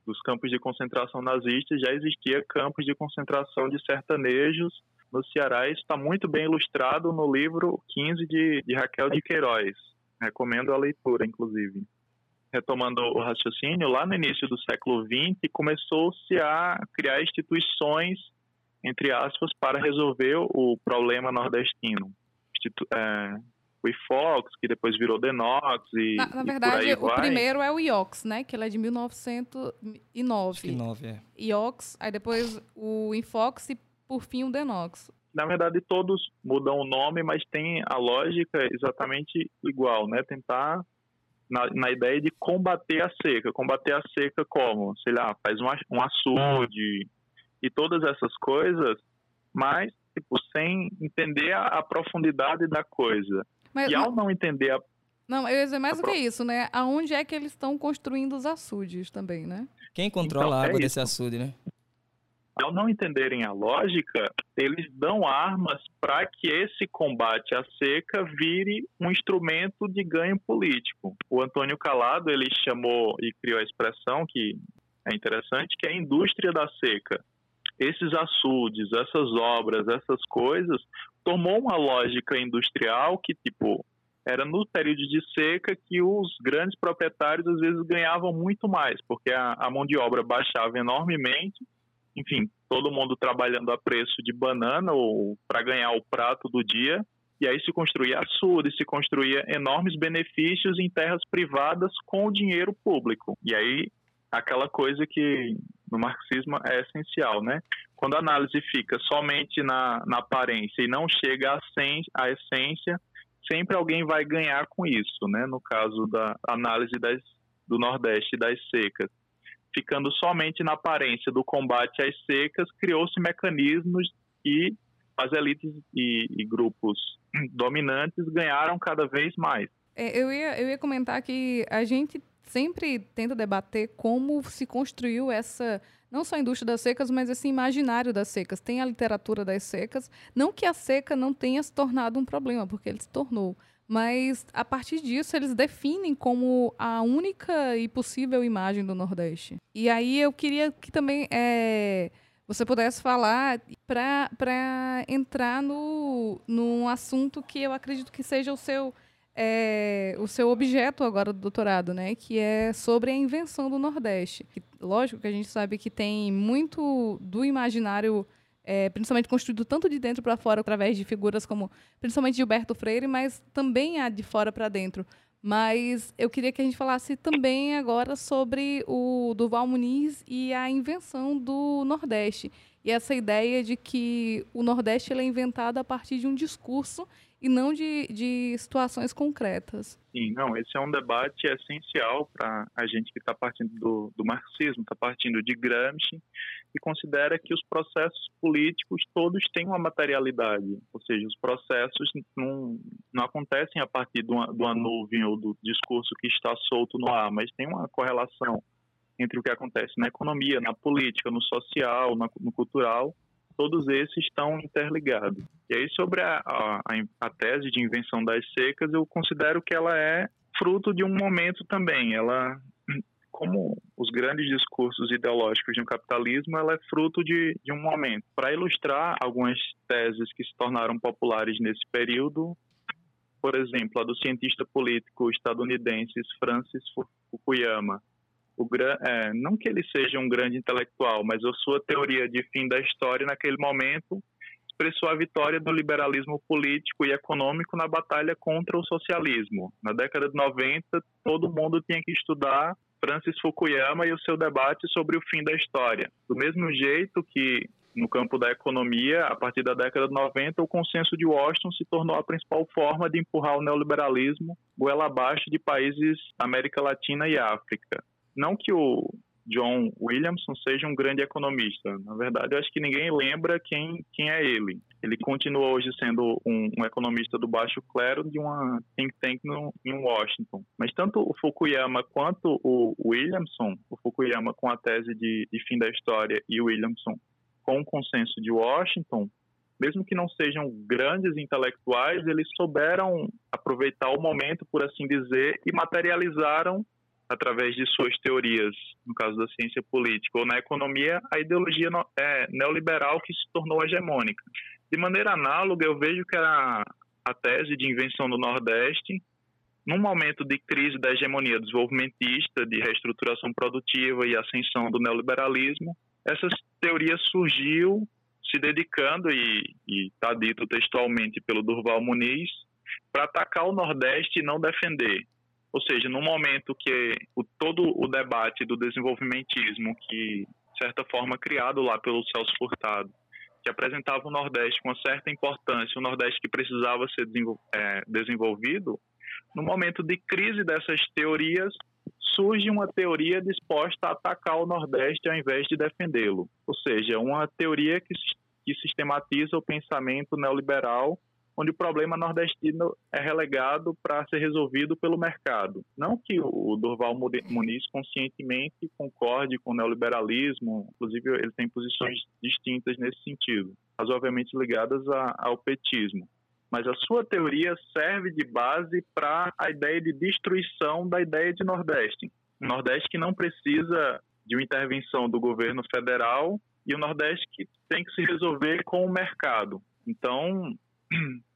dos campos de concentração nazistas, já existia campos de concentração de sertanejos no Ceará. Isso está muito bem ilustrado no livro 15 de, de Raquel de Queiroz. Recomendo a leitura, inclusive. Retomando o raciocínio, lá no início do século XX, começou-se a criar instituições, entre aspas, para resolver o problema nordestino. Institu é, o IFOX, que depois virou Denox e Na, na verdade, o vai. primeiro é o IOX, né? Que ele é de 1909. Acho que 9, é. IOX, aí depois o Infox e por fim o Denox. Na verdade, todos mudam o nome, mas tem a lógica exatamente igual, né? Tentar na, na, ideia de combater a seca. Combater a seca como? Sei lá, faz um, um açude e todas essas coisas, mas tipo, sem entender a, a profundidade da coisa. Mas, e ao não entender a. Não, eu ia dizer mais do que isso, né? Aonde é que eles estão construindo os açudes também, né? Quem controla então, a água é desse açude, né? Ao não entenderem a lógica, eles dão armas para que esse combate à seca vire um instrumento de ganho político. O Antônio Calado ele chamou e criou a expressão que é interessante, que é a indústria da seca. Esses açudes, essas obras, essas coisas tomou uma lógica industrial que, tipo, era no período de seca que os grandes proprietários às vezes ganhavam muito mais, porque a, a mão de obra baixava enormemente, enfim, todo mundo trabalhando a preço de banana ou para ganhar o prato do dia, e aí se construía açude, se construía enormes benefícios em terras privadas com o dinheiro público. E aí aquela coisa que no marxismo é essencial, né? Quando a análise fica somente na, na aparência e não chega à, à essência, sempre alguém vai ganhar com isso, né? No caso da análise das, do Nordeste das secas. Ficando somente na aparência do combate às secas, criou-se mecanismos e as elites e, e, grupos dominantes ganharam cada vez mais. É, eu, ia, eu ia comentar que a gente sempre tenta debater como se construiu essa não só a indústria das secas, mas esse imaginário das secas. Tem a literatura das secas. Não que a seca não tenha se tornado um problema, porque ele se tornou. Mas, a partir disso, eles definem como a única e possível imagem do Nordeste. E aí eu queria que também é, você pudesse falar para entrar no, num assunto que eu acredito que seja o seu é, o seu objeto agora do doutorado, né? Que é sobre a invenção do Nordeste. Lógico que a gente sabe que tem muito do imaginário, é, principalmente construído tanto de dentro para fora, através de figuras como, principalmente Gilberto Freire, mas também há de fora para dentro. Mas eu queria que a gente falasse também agora sobre o Duval Muniz e a invenção do Nordeste. E essa ideia de que o Nordeste é inventado a partir de um discurso e não de, de situações concretas. Sim, não, esse é um debate essencial para a gente que está partindo do, do marxismo, está partindo de Gramsci e considera que os processos políticos todos têm uma materialidade, ou seja, os processos não, não acontecem a partir de uma, de uma nuvem ou do discurso que está solto no ar, mas tem uma correlação entre o que acontece na economia, na política, no social, no cultural todos esses estão interligados. E aí, sobre a, a, a, tese de invenção das secas, eu considero que ela é fruto de um momento também. Ela, como os grandes discursos ideológicos de um capitalismo, ela é fruto de, de um momento. Para ilustrar algumas teses que se tornaram populares nesse período, por exemplo, a do cientista político estadunidense Francis Fukuyama, o, é, não que ele seja um grande intelectual, mas a sua teoria de fim da história naquele momento expressou a vitória do liberalismo político e econômico na batalha contra o socialismo. Na década de 90, todo mundo tinha que estudar Francis Fukuyama e o seu debate sobre o fim da história. Do mesmo jeito que no campo da economia, a partir da década de 90, o consenso de Washington se tornou a principal forma de empurrar o neoliberalismo goela abaixo de países América Latina e África não que o John Williamson seja um grande economista. Na verdade, eu acho que ninguém lembra quem, quem é ele. Ele continua hoje sendo um, um economista do baixo clero de uma think tank no, em Washington. Mas tanto o Fukuyama quanto o Williamson, o Fukuyama com a tese de, de fim da história e o Williamson com o consenso de Washington, mesmo que não sejam grandes intelectuais, eles souberam aproveitar o momento, por assim dizer, e materializaram através de suas teorias, no caso da ciência política, ou na economia, a ideologia é, neoliberal que se tornou hegemônica. De maneira análoga, eu vejo que a, a tese de invenção do Nordeste, num momento de crise da hegemonia desenvolvimentista, de reestruturação produtiva e ascensão do neoliberalismo, essa teoria surgiu se dedicando, e está dito textualmente pelo Durval Muniz, para atacar o Nordeste e não defender. Ou seja, no momento que o, todo o debate do desenvolvimentismo, que de certa forma criado lá pelo Celso Furtado, que apresentava o Nordeste com uma certa importância, o Nordeste que precisava ser é, desenvolvido, no momento de crise dessas teorias, surge uma teoria disposta a atacar o Nordeste ao invés de defendê-lo. Ou seja, uma teoria que, que sistematiza o pensamento neoliberal onde o problema nordestino é relegado para ser resolvido pelo mercado. Não que o Durval Muniz conscientemente concorde com o neoliberalismo, inclusive ele tem posições distintas nesse sentido, razoavelmente ligadas a, ao petismo. Mas a sua teoria serve de base para a ideia de destruição da ideia de Nordeste. Um Nordeste que não precisa de uma intervenção do governo federal e o Nordeste que tem que se resolver com o mercado. Então,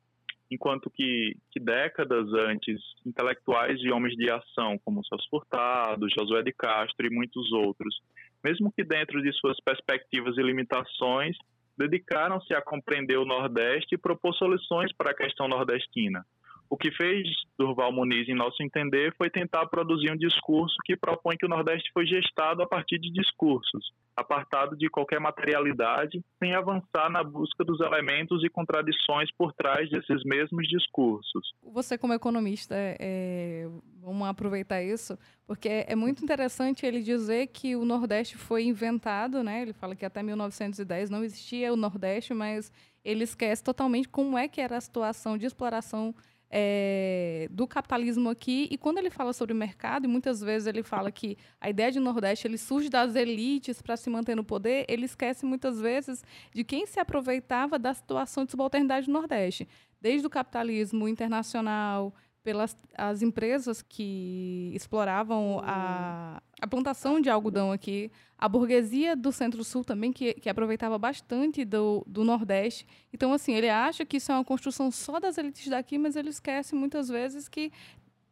enquanto que, que, décadas antes, intelectuais e homens de ação, como Celso Furtado, Josué de Castro e muitos outros, mesmo que dentro de suas perspectivas e limitações, dedicaram-se a compreender o Nordeste e propor soluções para a questão nordestina. O que fez Durval Muniz, em nosso entender, foi tentar produzir um discurso que propõe que o Nordeste foi gestado a partir de discursos, apartado de qualquer materialidade, sem avançar na busca dos elementos e contradições por trás desses mesmos discursos. Você, como economista, é, Vamos aproveitar isso, porque é muito interessante ele dizer que o Nordeste foi inventado, né? Ele fala que até 1910 não existia o Nordeste, mas ele esquece totalmente como é que era a situação de exploração é, do capitalismo aqui. E quando ele fala sobre mercado, e muitas vezes ele fala que a ideia de Nordeste ele surge das elites para se manter no poder, ele esquece muitas vezes de quem se aproveitava da situação de subalternidade do Nordeste, desde o capitalismo internacional, pelas as empresas que exploravam a, a plantação de algodão aqui, a burguesia do Centro-Sul também, que, que aproveitava bastante do, do Nordeste. Então, assim, ele acha que isso é uma construção só das elites daqui, mas ele esquece muitas vezes que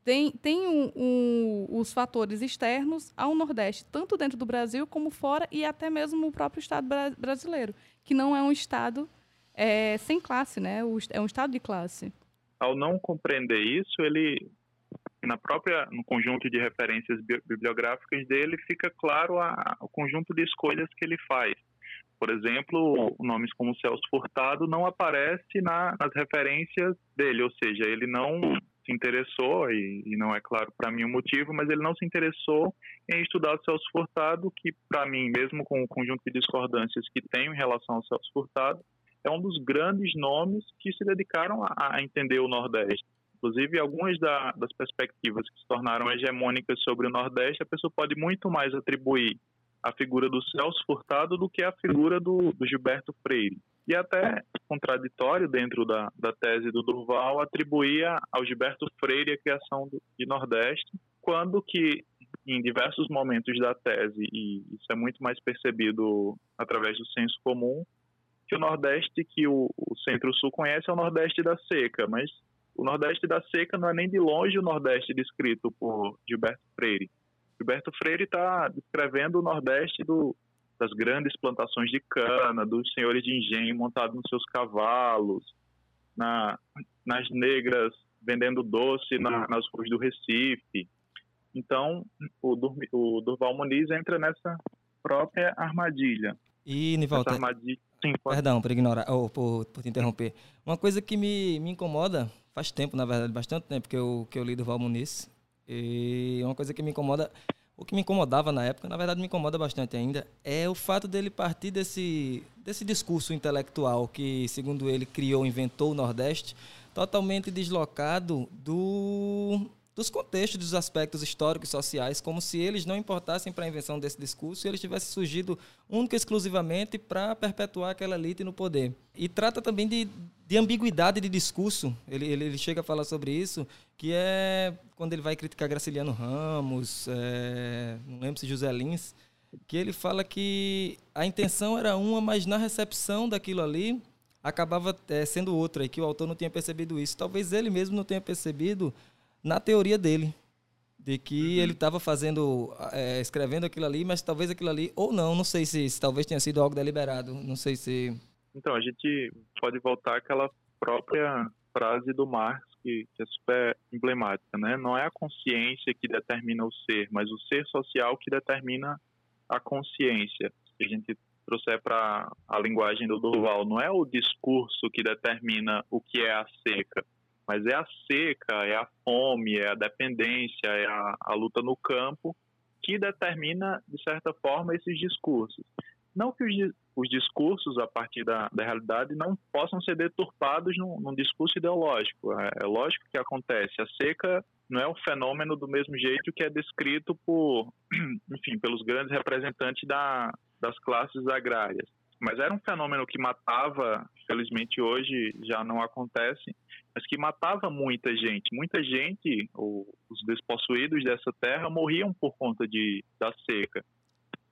tem, tem um, um, os fatores externos ao Nordeste, tanto dentro do Brasil como fora, e até mesmo o próprio Estado bra brasileiro, que não é um Estado é, sem classe, né? é um Estado de classe ao não compreender isso, ele na própria no conjunto de referências bibliográficas dele fica claro a, o conjunto de escolhas que ele faz. Por exemplo, nomes como Celso Furtado não aparece na, nas referências dele, ou seja, ele não se interessou e, e não é claro para mim o motivo, mas ele não se interessou em estudar o Celso Furtado, que para mim, mesmo com o conjunto de discordâncias que tenho em relação ao Celso Furtado, é um dos grandes nomes que se dedicaram a, a entender o Nordeste. Inclusive, algumas da, das perspectivas que se tornaram hegemônicas sobre o Nordeste, a pessoa pode muito mais atribuir a figura do Celso Furtado do que a figura do, do Gilberto Freire. E até contraditório dentro da, da tese do Durval atribuía ao Gilberto Freire a criação do, de Nordeste, quando que em diversos momentos da tese, e isso é muito mais percebido através do senso comum, que o Nordeste que o, o Centro-Sul conhece é o Nordeste da seca, mas o Nordeste da seca não é nem de longe o Nordeste descrito por Gilberto Freire. Gilberto Freire está descrevendo o Nordeste do, das grandes plantações de cana, dos senhores de engenho montados nos seus cavalos, na, nas negras vendendo doce na, nas ruas do Recife. Então, o, o Durval Muniz entra nessa própria armadilha. E, Nivaldo, armadilha... Sim, pode. Perdão por ignorar, ou por, por te interromper. Uma coisa que me, me incomoda, faz tempo, na verdade, bastante tempo que eu, que eu li do Val Muniz, e uma coisa que me incomoda, o que me incomodava na época, na verdade me incomoda bastante ainda, é o fato dele partir desse, desse discurso intelectual que, segundo ele, criou, inventou o Nordeste, totalmente deslocado do dos contextos, dos aspectos históricos e sociais, como se eles não importassem para a invenção desse discurso e eles tivessem surgido única e exclusivamente para perpetuar aquela elite no poder. E trata também de, de ambiguidade de discurso, ele, ele, ele, chega a falar sobre isso, que é quando ele vai criticar Graciliano Ramos, é, não lembro se José Lins, que ele fala que a intenção era uma, mas na recepção daquilo ali acabava é, sendo outra, e que o autor não tinha percebido isso. Talvez ele mesmo não tenha percebido na teoria dele, de que uhum. ele estava fazendo, é, escrevendo aquilo ali, mas talvez aquilo ali, ou não, não sei se, se, talvez tenha sido algo deliberado, não sei se... Então, a gente pode voltar àquela própria frase do Marx, que, que é super emblemática, né? Não é a consciência que determina o ser, mas o ser social que determina a consciência. Se a gente trouxer para a linguagem do Durval, não é o discurso que determina o que é a seca, mas é a seca, é a fome, é a dependência, é a, a luta no campo que determina, de certa forma, esses discursos. Não que os, os discursos, a partir da, da, realidade, não possam ser deturpados num, num discurso ideológico. É, é, lógico que acontece. A seca não é um fenômeno do mesmo jeito que é descrito por, enfim, pelos grandes representantes da, das classes agrárias. Mas era um fenômeno que matava, felizmente hoje já não acontece, mas que matava muita gente. Muita gente, os despossuídos dessa terra, morriam por conta de, da seca.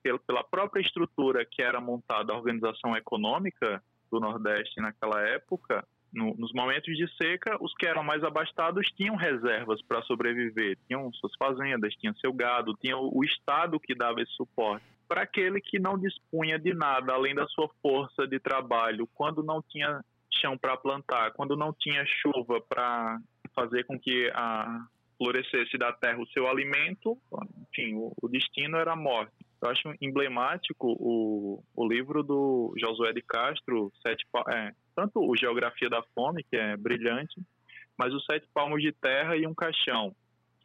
Pela própria estrutura que era montada a organização econômica do Nordeste naquela época, no, nos momentos de seca, os que eram mais abastados tinham reservas para sobreviver, tinham suas fazendas, tinham seu gado, tinham o Estado que dava esse suporte. Para aquele que não dispunha de nada além da sua força de trabalho, quando não tinha chão para plantar, quando não tinha chuva para fazer com que a florescesse da terra o seu alimento, enfim, o, o destino era a morte. Eu acho emblemático o, o livro do Josué de Castro, Sete, é, tanto o Geografia da Fome, que é brilhante, mas os Sete Palmos de Terra e um Caixão.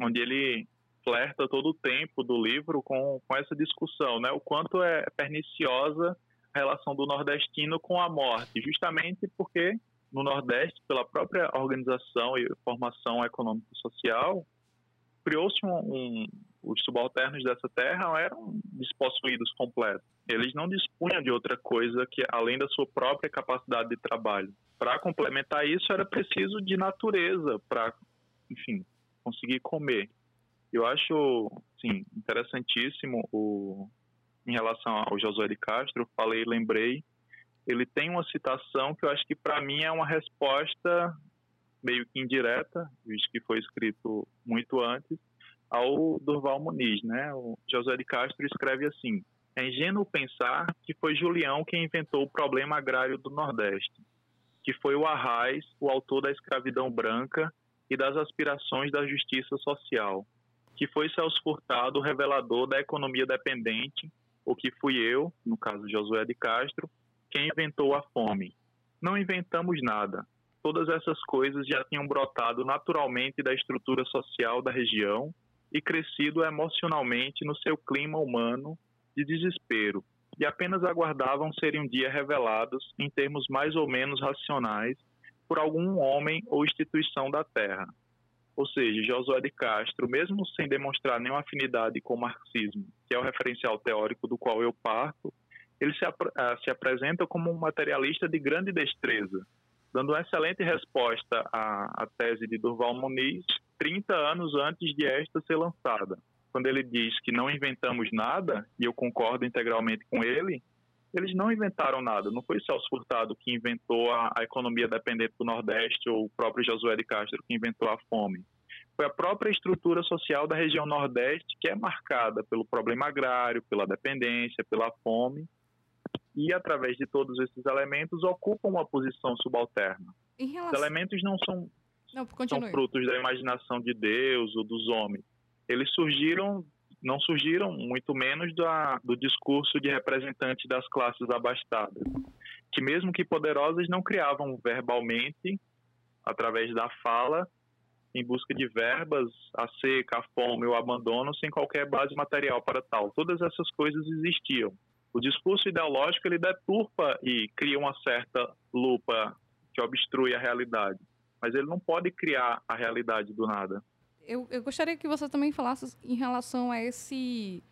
onde ele flerta todo o tempo do livro com, com essa discussão, né? O quanto é perniciosa a relação do nordestino com a morte, justamente porque no Nordeste, pela própria organização e formação econômico-social, criou-se um, um, os subalternos dessa terra eram despossuídos completos. Eles não dispunham de outra coisa que além da sua própria capacidade de trabalho. Para complementar isso, era preciso de natureza para, enfim, conseguir comer. Eu acho, sim, interessantíssimo o, em relação ao Josué de Castro, falei, lembrei, ele tem uma citação que eu acho que para mim é uma resposta meio que indireta, visto que foi escrito muito antes, ao Durval Muniz, né? O Josué de Castro escreve assim: É ingênuo pensar que foi Julião quem inventou o problema agrário do Nordeste, que foi o Arraes, o autor da escravidão branca e das aspirações da justiça social, que foi Celso Furtado o revelador da economia dependente, ou que fui eu, no caso Josué de Castro, quem inventou a fome. Não inventamos nada. Todas essas coisas já tinham brotado naturalmente da estrutura social da região e crescido emocionalmente no seu clima humano de desespero, e apenas aguardavam serem um dia revelados em termos mais ou menos racionais por algum homem ou instituição da Terra. Ou seja, Josué de Castro, mesmo sem demonstrar nenhuma afinidade com o marxismo, que é o referencial teórico do qual eu parto, ele se, ap ah, se apresenta como um materialista de grande destreza, dando uma excelente resposta à, à tese de Durval Muniz 30 anos antes de esta ser lançada. Quando ele diz que não inventamos nada, e eu concordo integralmente com ele, eles não inventaram nada. Não foi Celso Furtado que inventou a, a economia dependente do Nordeste ou o próprio Josué de Castro que inventou a fome. Foi a própria estrutura social da região Nordeste que é marcada pelo problema agrário, pela dependência, pela fome, e através de todos esses elementos ocupam uma posição subalterna. Relação... Os elementos não são não, são frutos da imaginação de Deus ou dos homens. Eles surgiram, não surgiram muito menos da, do discurso de representantes das classes abastadas, que mesmo que poderosas não criavam verbalmente, através da fala, em busca de verbas, a seca, a fome, o abandono, sem qualquer base material para tal. Todas essas coisas existiam. O discurso ideológico ele deturpa e cria uma certa lupa que obstrui a realidade mas ele não pode criar a realidade do nada. Eu, eu gostaria que você também falasse em relação a esse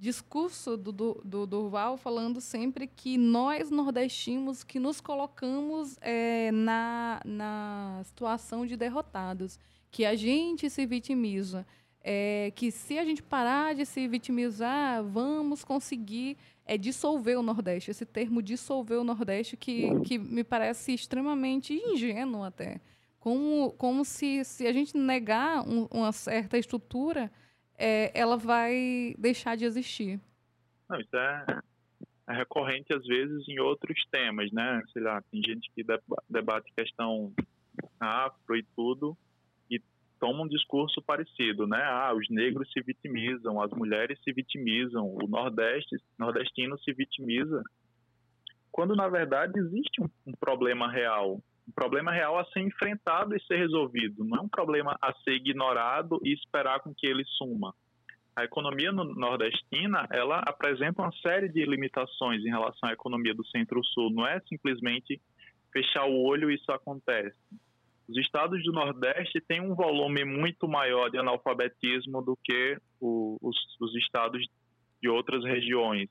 discurso do, do, do Durval falando sempre que nós nordestinos que nos colocamos é, na, na situação de derrotados, que a gente se vitimiza, é, que se a gente parar de se vitimizar, vamos conseguir é, dissolver o Nordeste. Esse termo dissolver o Nordeste que, que me parece extremamente ingênuo até como, como se, se a gente negar um, uma certa estrutura, é, ela vai deixar de existir. Não, isso é, é, recorrente às vezes em outros temas, né? Sei lá, tem gente que debate questão afro e tudo e toma um discurso parecido, né? Ah, os negros se vitimizam, as mulheres se vitimizam, o nordeste, nordestino se vitimiza, quando na verdade existe um, um problema real um problema real a ser enfrentado e ser resolvido, não é um problema a ser ignorado e esperar com que ele suma. A economia nordestina, ela apresenta uma série de limitações em relação à economia do Centro-Sul, não é simplesmente fechar o olho e isso acontece. Os estados do Nordeste têm um volume muito maior de analfabetismo do que o, os, os estados de outras regiões.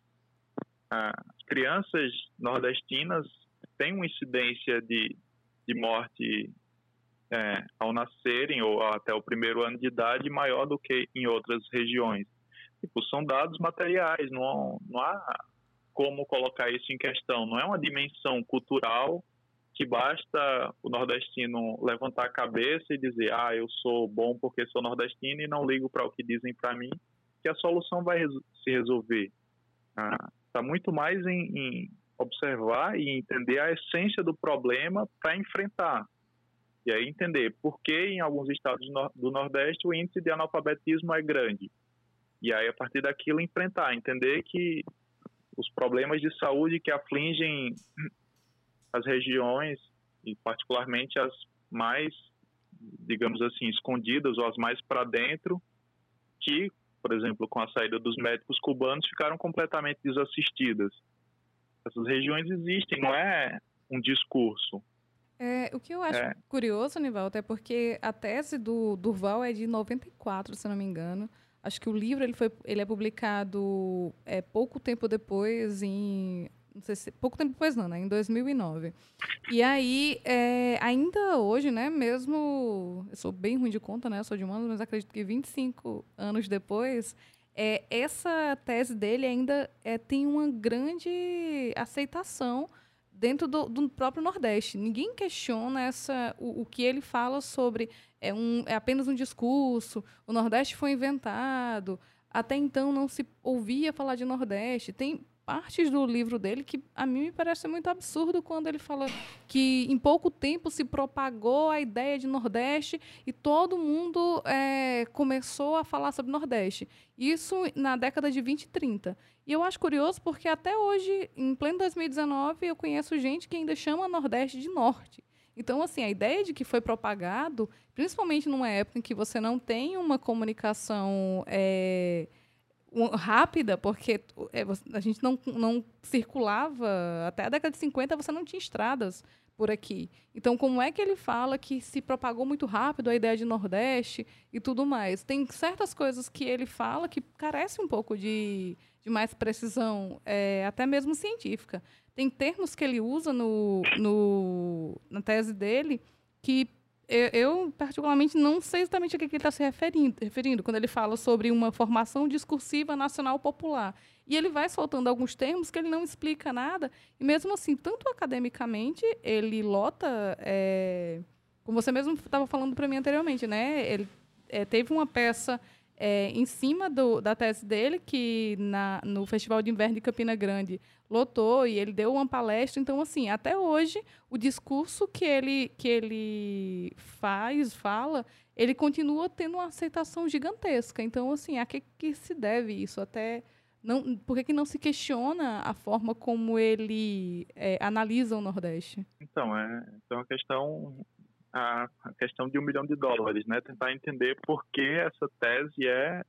As crianças nordestinas têm uma incidência de, de morte é, ao nascerem ou até o primeiro ano de idade maior do que em outras regiões. Tipo, são dados materiais, não, não há como colocar isso em questão. Não é uma dimensão cultural que basta o nordestino levantar a cabeça e dizer, ah, eu sou bom porque sou nordestino e não ligo para o que dizem para mim, que a solução vai se resolver. Está ah, muito mais em, em observar e entender a essência do problema para enfrentar. E aí entender por que em alguns estados do Nordeste o índice de analfabetismo é grande. E aí, a partir daquilo, enfrentar, entender que os problemas de saúde que afligem as regiões, e particularmente as mais digamos assim, escondidas ou as mais para dentro, que, por exemplo, com a saída dos médicos cubanos, ficaram completamente desassistidas. Essas regiões existem, não é um discurso. É, o que eu acho É. curioso, Nivaldo, é porque a tese do Durval é de 94, se não me engano. Acho que o livro ele foi, ele é publicado é, pouco tempo depois, em não sei se pouco tempo depois não, né? Em 2009. E aí, é, ainda hoje, né? Mesmo eu sou bem ruim de conta, né? Eu sou de humanos, mas acredito que 25 anos depois, é, essa tese dele ainda é, tem uma grande aceitação dentro do, do próprio Nordeste. Ninguém questiona essa, o, o que ele fala sobre é, um, é apenas um discurso, o Nordeste foi inventado, até então não se ouvia falar de Nordeste. Tem partes do livro dele que a mim me parece muito absurdo quando ele fala que em pouco tempo se propagou a ideia de Nordeste e todo mundo é, começou a falar sobre Nordeste. Isso na década de 20 e 30. E eu acho curioso porque até hoje, em pleno 2019, eu conheço gente que ainda chama Nordeste de Norte. Então, assim, a ideia de que foi propagado, principalmente numa época em que você não tem uma comunicação é, rápida, porque é, a gente não, não circulava, até a década de 50 você não tinha estradas por aqui. Então, como é que ele fala que se propagou muito rápido a ideia de Nordeste e tudo mais? Tem certas coisas que ele fala que carecem um pouco de, de mais precisão, é, até mesmo científica. Tem termos que ele usa no, no, na tese dele que eu, eu, particularmente, não sei exatamente a que ele está se referindo, referindo quando ele fala sobre uma formação discursiva nacional popular. E ele vai soltando alguns termos que ele não explica nada, e mesmo assim, tanto academicamente, ele lota. é, como você mesmo estava falando para mim anteriormente, né? Ele é, teve uma peça é, em cima do, da tese dele, que na, no Festival de Inverno de Campina Grande lotou e ele deu uma palestra. Então, assim, até hoje, o discurso que ele, que ele faz, fala, ele continua tendo uma aceitação gigantesca. Então, assim, a que, que se deve isso? Até. Não, por que, que não se questiona a forma como ele é, analisa o Nordeste? Então, é, então a questão a, questão de um milhão de dólares, né? Tentar entender por que essa tese é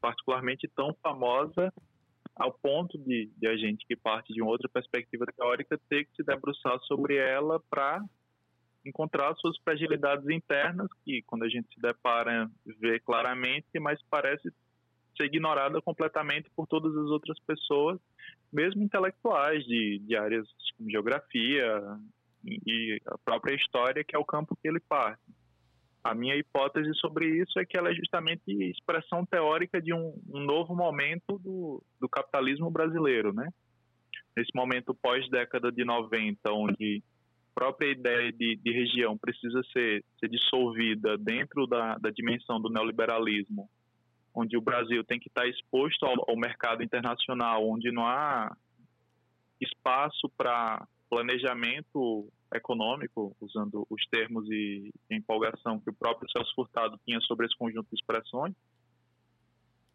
particularmente tão famosa ao ponto de, de a gente que parte de uma outra perspectiva teórica ter que se debruçar sobre ela para encontrar suas fragilidades internas que quando a gente se depara vê claramente, mas parece ser ignorada completamente por todas as outras pessoas, mesmo intelectuais de, de áreas como geografia, e a própria história, que é o campo que ele parte. A minha hipótese sobre isso é que ela é justamente expressão teórica de um, um novo momento do, do capitalismo brasileiro, né? Nesse momento pós-década de 90, onde a própria ideia de, de região precisa ser, ser dissolvida dentro da, da dimensão do neoliberalismo, onde o Brasil tem que estar exposto ao, ao mercado internacional, onde não há espaço para planejamento econômico, usando os termos e empolgação que o próprio Celso Furtado tinha sobre esse conjunto de expressões.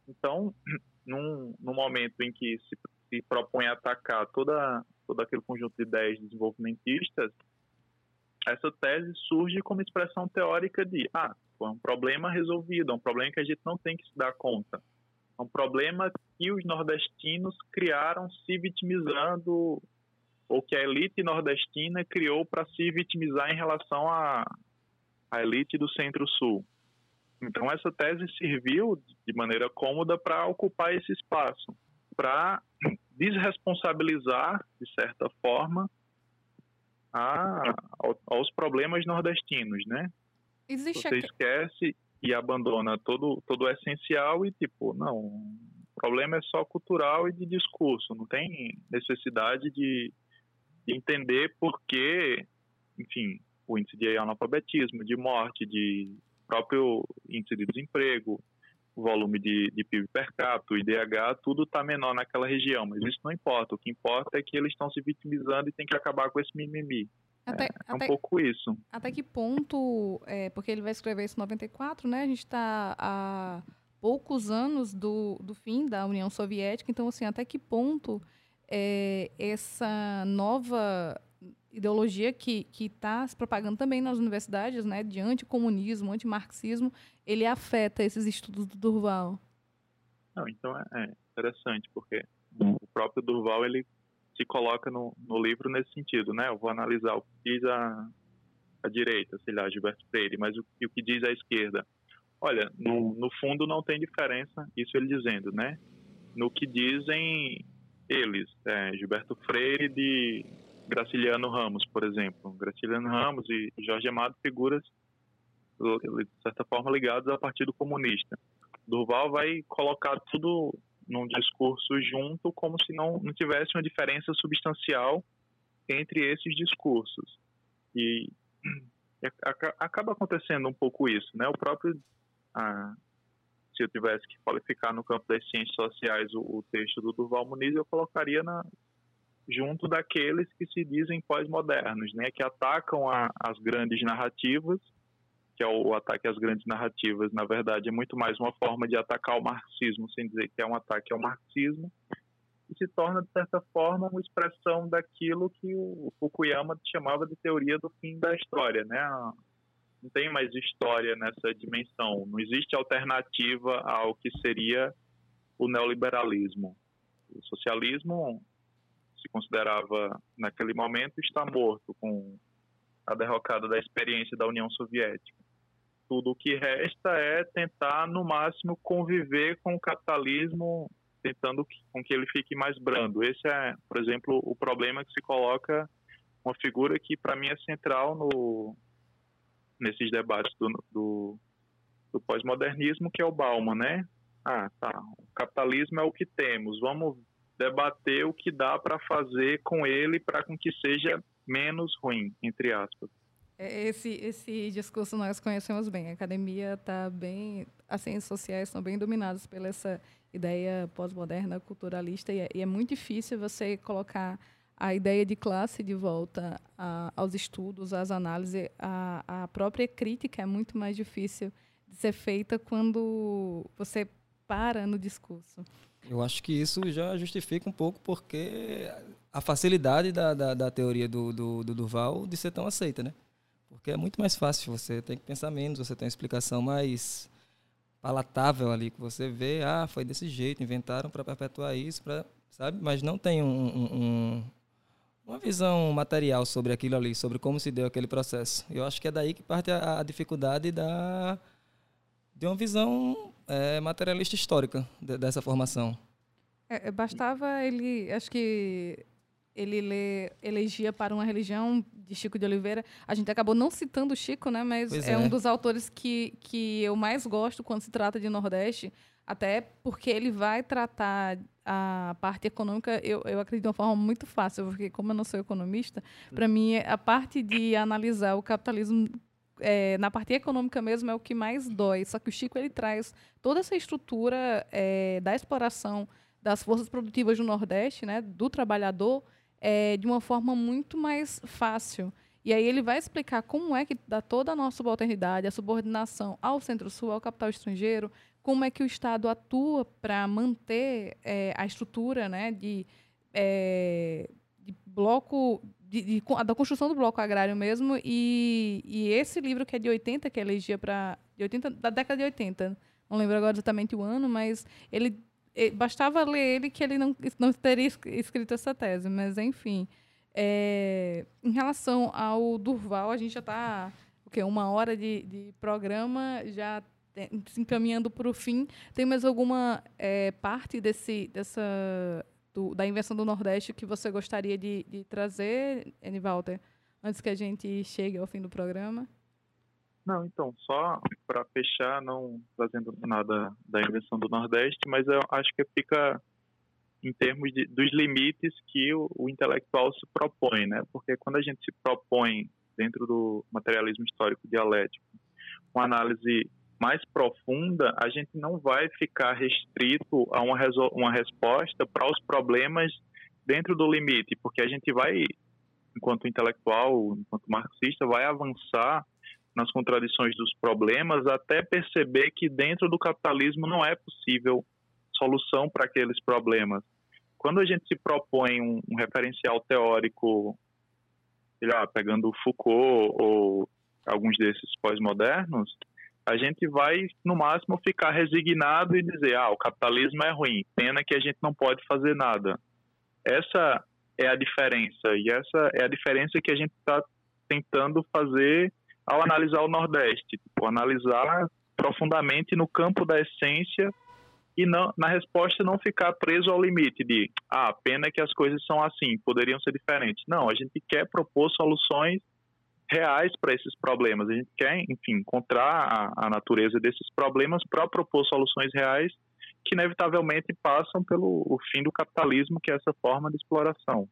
Então, num, num momento em que se, se propõe atacar toda, todo aquele conjunto de ideias desenvolvimentistas, essa tese surge como expressão teórica de, ah, foi um problema resolvido, é um problema que a gente não tem que se dar conta. É um problema que os nordestinos criaram se vitimizando ou que a elite nordestina criou para se vitimizar em relação à, à elite do Centro-Sul. Então, essa tese serviu de maneira cômoda para ocupar esse espaço, para desresponsabilizar, de certa forma, a, aos problemas nordestinos, né? Existe Você esquece e abandona todo, todo o essencial e, tipo, não, o problema é só cultural e de discurso, não tem necessidade de de entender por que, enfim, o índice de analfabetismo, de morte, de próprio índice de desemprego, volume de, de PIB per capita, o IDH, tudo está menor naquela região, mas isso não importa. O que importa é que eles estão se vitimizando e tem que acabar com esse mimimi. Até, é, é um até- pouco isso. Até que ponto, é, porque ele vai escrever isso em 94, né? A gente está há poucos anos do, do fim da União Soviética, então, assim, até que ponto é, essa nova ideologia que está se propagando também nas universidades, né, de anticomunismo, antimarxismo, ele afeta esses estudos do Durval? Não, então é, é interessante, porque o próprio Durval ele se coloca no, no livro nesse sentido, né? Eu vou analisar o que diz a, a direita, sei lá, Gilberto Freire, mas o, o que diz a esquerda. Olha, no, no fundo não tem diferença, isso ele dizendo, né? No que dizem eles, é, Gilberto Freire de Graciliano Ramos, por exemplo. Graciliano Ramos e Jorge Amado, figuras, de certa forma, ligadas ao Partido Comunista. Durval vai colocar tudo num discurso junto, como se não, não tivesse uma diferença substancial entre esses discursos. E, e acaba acontecendo um pouco isso, né? O próprio ah, se eu tivesse que qualificar no campo das ciências sociais o, o texto do Durval Muniz, eu colocaria na, junto daqueles que se dizem pós-modernos, né, que atacam a, as grandes narrativas, que é o, o, ataque às grandes narrativas, na verdade, é muito mais uma forma de atacar o marxismo, sem dizer que é um ataque ao marxismo, e se torna, de certa forma, uma expressão daquilo que o Fukuyama chamava de teoria do fim da história, né, não tem mais história nessa dimensão. Não existe alternativa ao que seria o neoliberalismo. O socialismo se considerava, naquele momento, está morto com a derrocada da experiência da União Soviética. Tudo o que resta é tentar, no máximo, conviver com o capitalismo, tentando com que ele fique mais brando. Esse é, por exemplo, o problema que se coloca uma figura que, para mim, é central no, nesses debates do, do, do pós-modernismo, que é o Bauman, né? Ah, tá. O capitalismo é o que temos. Vamos debater o que dá para fazer com ele para com que seja menos ruim, entre aspas. É, esse, esse discurso nós conhecemos bem. A academia está bem, as ciências sociais estão bem dominadas pela essa ideia pós-moderna, culturalista, e é, e é muito difícil você colocar a ideia de classe de volta a, aos estudos, às análises, a, a própria crítica é muito mais difícil de ser feita quando você para no discurso. Eu acho que isso já justifica um pouco porque a facilidade da, da, da teoria do, do, do, Duval de ser tão aceita, né? Porque é muito mais fácil, você tem que pensar menos, você tem uma explicação mais palatável ali, que você vê, ah, foi desse jeito, inventaram para perpetuar isso, pra, sabe? Mas não tem um, um, uma visão material sobre aquilo ali, sobre como se deu aquele processo. Eu acho que é daí que parte a, a dificuldade da, de uma visão é, materialista histórica de, dessa formação. É, é, bastava ele, acho que ele ler elegia para uma religião de Chico de Oliveira. A gente acabou não citando Chico, né? Mas é, é, um dos autores que, que eu mais gosto quando se trata de Nordeste, até porque ele vai tratar a parte econômica, eu, eu acredito de uma forma muito fácil, porque como eu não sou economista, para mim a parte de analisar o capitalismo é, na parte econômica mesmo é o que mais dói. Só que o Chico ele traz toda essa estrutura é, da exploração das forças produtivas do Nordeste, né, do trabalhador, é, de uma forma muito mais fácil. E aí ele vai explicar como é que dá toda a nossa subalternidade, a subordinação ao Centro-Sul, ao capital estrangeiro, como é que o Estado atua para manter é, a estrutura né, de, é, de bloco, de, de, da construção do bloco agrário mesmo, e, e, esse livro que é de 80, que elegia para. De 80, da década de 80, não lembro agora exatamente o ano, mas ele. Bastava ler ele que ele não, não teria escrito essa tese, mas enfim. É, em relação ao Durval, a gente já está o uma hora de, de programa, já encaminhando para o fim. Tem mais alguma é, parte desse, dessa, do, da invenção do Nordeste que você gostaria de, de trazer, Enivalter, antes que a gente chegue ao fim do programa? Não, então, só para fechar, não trazendo nada da invenção do Nordeste, mas eu acho que fica em termos de, dos limites que o, o, intelectual se propõe, né? Porque quando a gente se propõe dentro do materialismo histórico dialético uma análise mais profunda, a gente não vai ficar restrito a uma, uma resposta para os problemas dentro do limite, porque a gente vai, enquanto intelectual, enquanto marxista, vai avançar nas contradições dos problemas até perceber que dentro do capitalismo não é possível solução para aqueles problemas. Quando a gente se propõe um, um referencial teórico lá, pegando Foucault ou alguns desses pós-modernos, a gente vai, no máximo, ficar resignado e dizer: ah, o capitalismo é ruim, pena que a gente não pode fazer nada. Essa é a diferença, e essa é a diferença que a gente está tentando fazer ao analisar o Nordeste, tipo, analisar profundamente no campo da essência e não, na resposta não ficar preso ao limite de ah, pena que as coisas são assim, poderiam ser diferentes. Não, a gente quer propor soluções reais para esses problemas. A gente quer, enfim, encontrar a, a natureza desses problemas para propor soluções reais que inevitavelmente passam pelo fim do capitalismo, que é essa forma de exploração.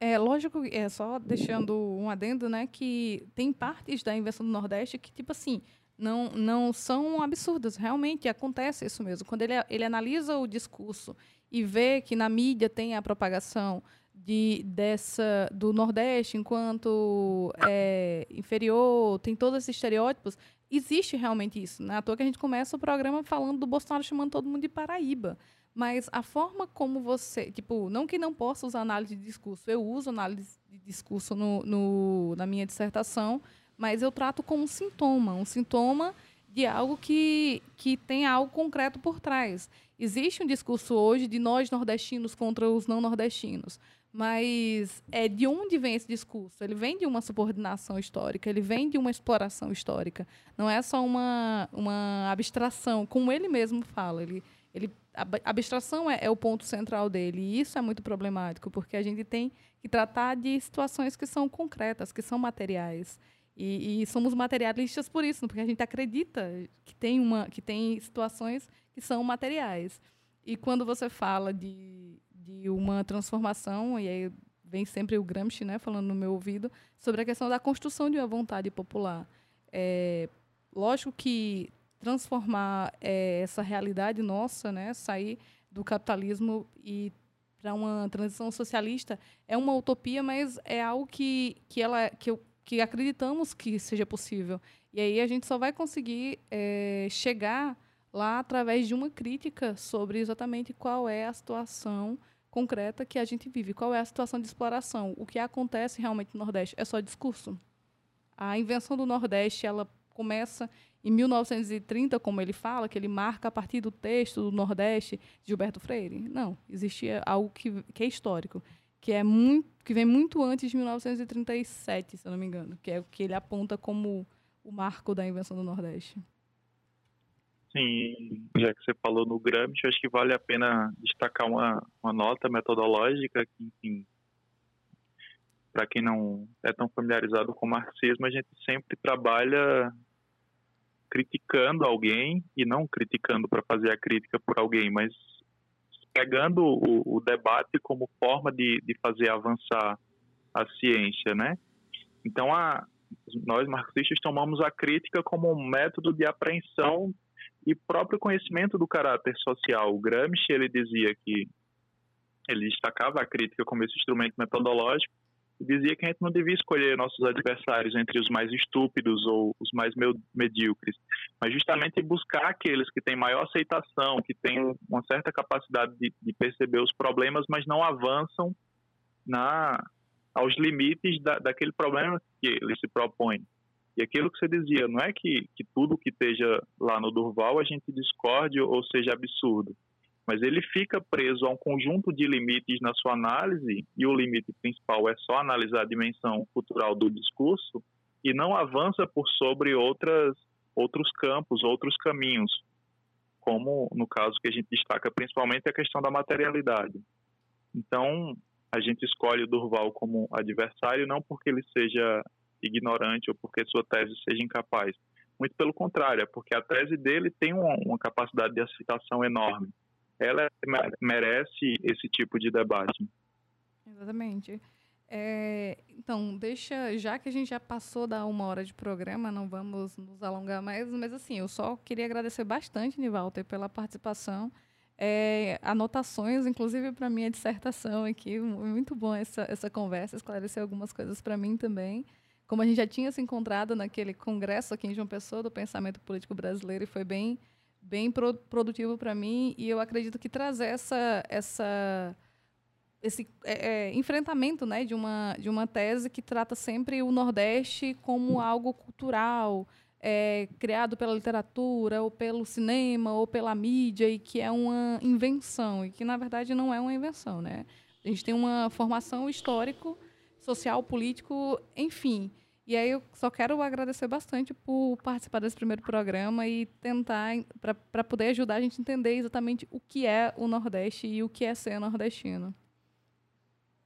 É lógico, é só deixando um adendo, né, que tem partes da invenção do Nordeste que tipo assim não não são absurdas, realmente acontece isso mesmo. Quando ele ele analisa o discurso e vê que na mídia tem a propagação de, dessa, do Nordeste enquanto é, inferior, tem todos esses estereótipos, existe realmente isso. Não é à toa que a gente começa o programa falando do Bolsonaro chamando todo mundo de Paraíba. Mas a forma como você. Tipo, não que não possa usar análise de discurso. Eu uso análise de discurso no, no, na minha dissertação, mas eu trato como um sintoma um sintoma de algo que, que tem algo concreto por trás. Existe um discurso hoje de nós nordestinos contra os não nordestinos. Mas é de onde vem esse discurso? Ele vem de uma subordinação histórica, ele vem de uma exploração histórica. Não é só uma, uma abstração, como ele mesmo fala. Ele, ele, a abstração é, é o ponto central dele. E isso é muito problemático, porque a gente tem que tratar de situações que são concretas, que são materiais. E, e, somos materialistas por isso, porque a gente acredita que tem, uma, que tem situações que são materiais. E quando você fala de, de uma transformação, e aí vem sempre o Gramsci né, falando no meu ouvido, sobre a questão da construção de uma vontade popular. É, lógico que transformar é, essa realidade nossa, né, sair do capitalismo e para uma transição socialista é uma utopia, mas é algo que, que, ela, que, eu, que acreditamos que seja possível. E aí a gente só vai conseguir é, chegar lá através de uma crítica sobre exatamente qual é a situação concreta que a gente vive. Qual é a situação de exploração? O que acontece realmente no Nordeste é só discurso. A invenção do Nordeste, ela começa em 1930, como ele fala, que ele marca a partir do texto do Nordeste de Gilberto Freire. Não, existia algo que, que é histórico, que é muito, que vem muito antes de 1937, se eu não me engano, que é o que ele aponta como o marco da invenção do Nordeste. Sim, já que você falou no Gramsci, acho que vale a pena destacar uma, uma nota metodológica que, enfim, para quem não é tão familiarizado com o marxismo, a gente sempre trabalha criticando alguém e não criticando para fazer a crítica por alguém, mas pegando o, o debate como forma de, de fazer avançar a ciência, né? Então, a, nós marxistas tomamos a crítica como um método de apreensão e próprio conhecimento do caráter social. O Gramsci ele dizia que ele destacava a crítica como esse instrumento metodológico e dizia que a gente não devia escolher nossos adversários entre os mais estúpidos ou os mais medíocres, mas justamente buscar aqueles que têm maior aceitação, que têm uma certa capacidade de, de perceber os problemas, mas não avançam na aos limites da, daquele problema que ele se propõe. E aquilo que você dizia, não é que, que tudo que esteja lá no Durval a gente discorde ou seja absurdo, mas ele fica preso a um conjunto de limites na sua análise, e o limite principal é só analisar a dimensão cultural do discurso, e não avança por sobre outras, outros campos, outros caminhos, como no caso que a gente destaca principalmente a questão da materialidade. Então, a gente escolhe o Durval como adversário não porque ele seja ignorante ou porque sua tese seja incapaz. Muito pelo contrário, é porque a tese dele tem uma, uma capacidade de aceitação enorme. Ela merece esse tipo de debate. Exatamente. É, então, deixa, já que a gente já passou da uma hora de programa, não vamos nos alongar mais, mas assim, eu só queria agradecer bastante, Nivalter, pela participação. É, anotações, inclusive para minha dissertação aqui, muito bom essa, essa conversa, esclarecer algumas coisas para mim também como a gente já tinha se encontrado naquele congresso aqui em João Pessoa do pensamento político brasileiro e foi bem bem produtivo para mim e eu acredito que trazer essa essa esse é, é, enfrentamento né, de, uma, de uma tese que trata sempre o Nordeste como algo cultural, é, criado pela literatura, ou pelo cinema, ou pela mídia, e que é uma invenção, e que, na verdade, não é uma invenção. Né? A gente tem uma formação histórico, social, político, enfim. E aí eu só quero agradecer bastante por participar desse primeiro programa e tentar, para poder ajudar a gente a entender exatamente o que é o Nordeste e o que é ser nordestino.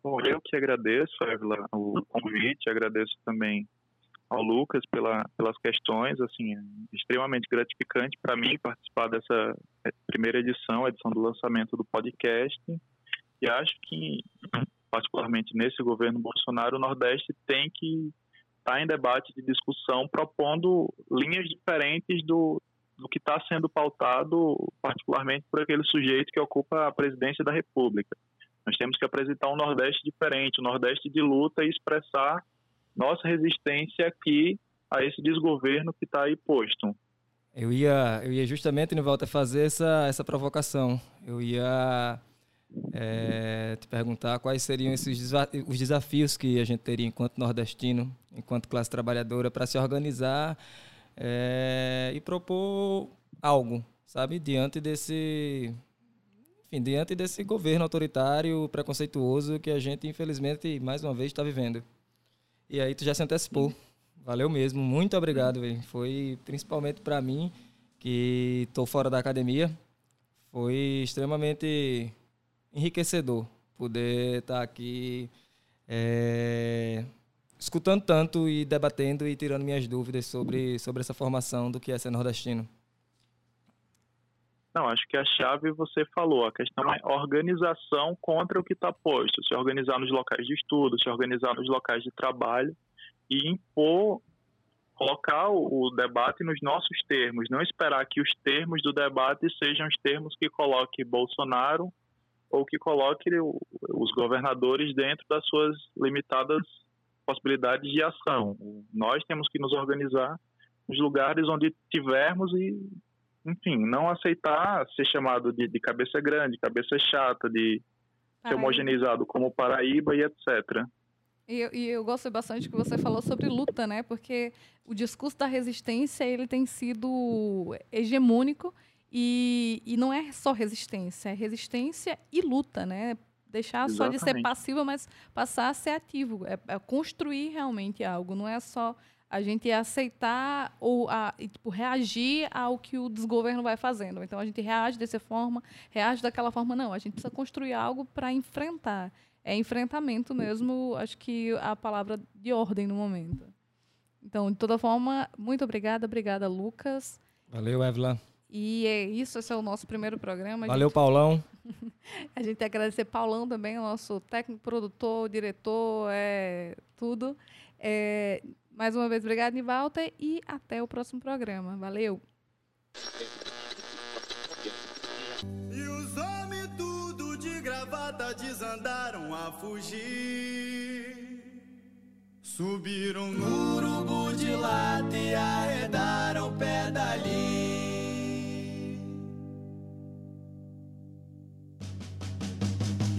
Bom, eu que agradeço, Evla, o convite, agradeço também ao Lucas pela, pelas questões, assim, é extremamente gratificante para mim participar dessa é, primeira edição, edição do lançamento do podcast, e acho que, particularmente nesse governo Bolsonaro, o Nordeste tem que estar em debate de discussão, propondo linhas diferentes do, do que está sendo pautado, particularmente por aquele sujeito que ocupa a presidência da República. Nós temos que apresentar um Nordeste diferente, um Nordeste de luta e expressar nossa resistência aqui a esse desgoverno que está aí posto. Eu ia, eu ia justamente, Nivalta, fazer essa, essa provocação. Eu ia é, te perguntar quais seriam esses os desafios que a gente teria enquanto nordestino, enquanto classe trabalhadora, para se organizar é, e propor algo, sabe, diante desse enfim, diante desse governo autoritário, preconceituoso que a gente, infelizmente, mais uma vez está vivendo. E aí tu já se antecipou. Valeu mesmo, muito obrigado, véio. Foi principalmente para mim, que estou fora da academia, foi extremamente enriquecedor poder estar tá aqui é, escutando tanto e debatendo e tirando minhas dúvidas sobre, sobre essa formação do que é ser nordestino. Não, acho que a chave você falou, a questão é organização contra o que está posto, se organizar nos locais de estudo, se organizar nos locais de trabalho e impor, colocar o, debate nos nossos termos, não esperar que os termos do debate sejam os termos que coloque Bolsonaro ou que coloque os governadores dentro das suas limitadas possibilidades de ação. Nós temos que nos organizar nos lugares onde tivermos e enfim, não aceitar ser chamado de, de cabeça grande, cabeça chata, de ser homogeneizado como Paraíba e etc. E eu, e eu gosto bastante que você falou sobre luta, né? Porque o discurso da resistência ele tem sido hegemônico e, e não é só resistência, é resistência e luta, né? Deixar Exatamente. só de ser passivo, mas passar a ser ativo, é, é construir realmente algo, não é só a gente aceitar ou a, tipo, reagir ao que o desgoverno vai fazendo. Então a gente reage dessa forma, reage daquela forma. Não, a gente precisa construir algo para enfrentar. É enfrentamento mesmo, acho que a palavra de ordem no momento. Então, de toda forma, muito obrigada, obrigada, Lucas. Valeu, Evelyn. E é isso, esse é o nosso primeiro programa. A Valeu, gente... Paulão. a gente tem que agradecer Paulão também, o nosso técnico, produtor, diretor, é tudo. É, mais uma vez, obrigado, Nivalta, e até o próximo programa. Valeu! E os homens tudo de gravata desandaram a fugir. Subiram no urubu de lata e arredaram o pé dali.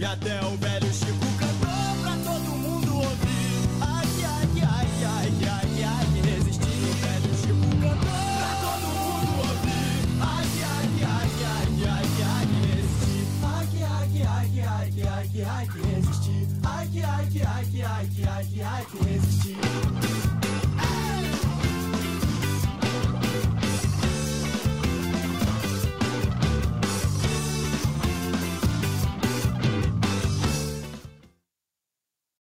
E até o velho Chico cantou pra todo mundo ouvir. Ai, ai, ai, ai, ai, ai, resistir. O velho Chico cantou pra todo mundo ouvir. Ai, ai, ai, ai, ai, ai, resistir. Ai, ai, ai, ai, ai, ai, resistir. Ai, ai, ai, ai, ai, ai, resistir.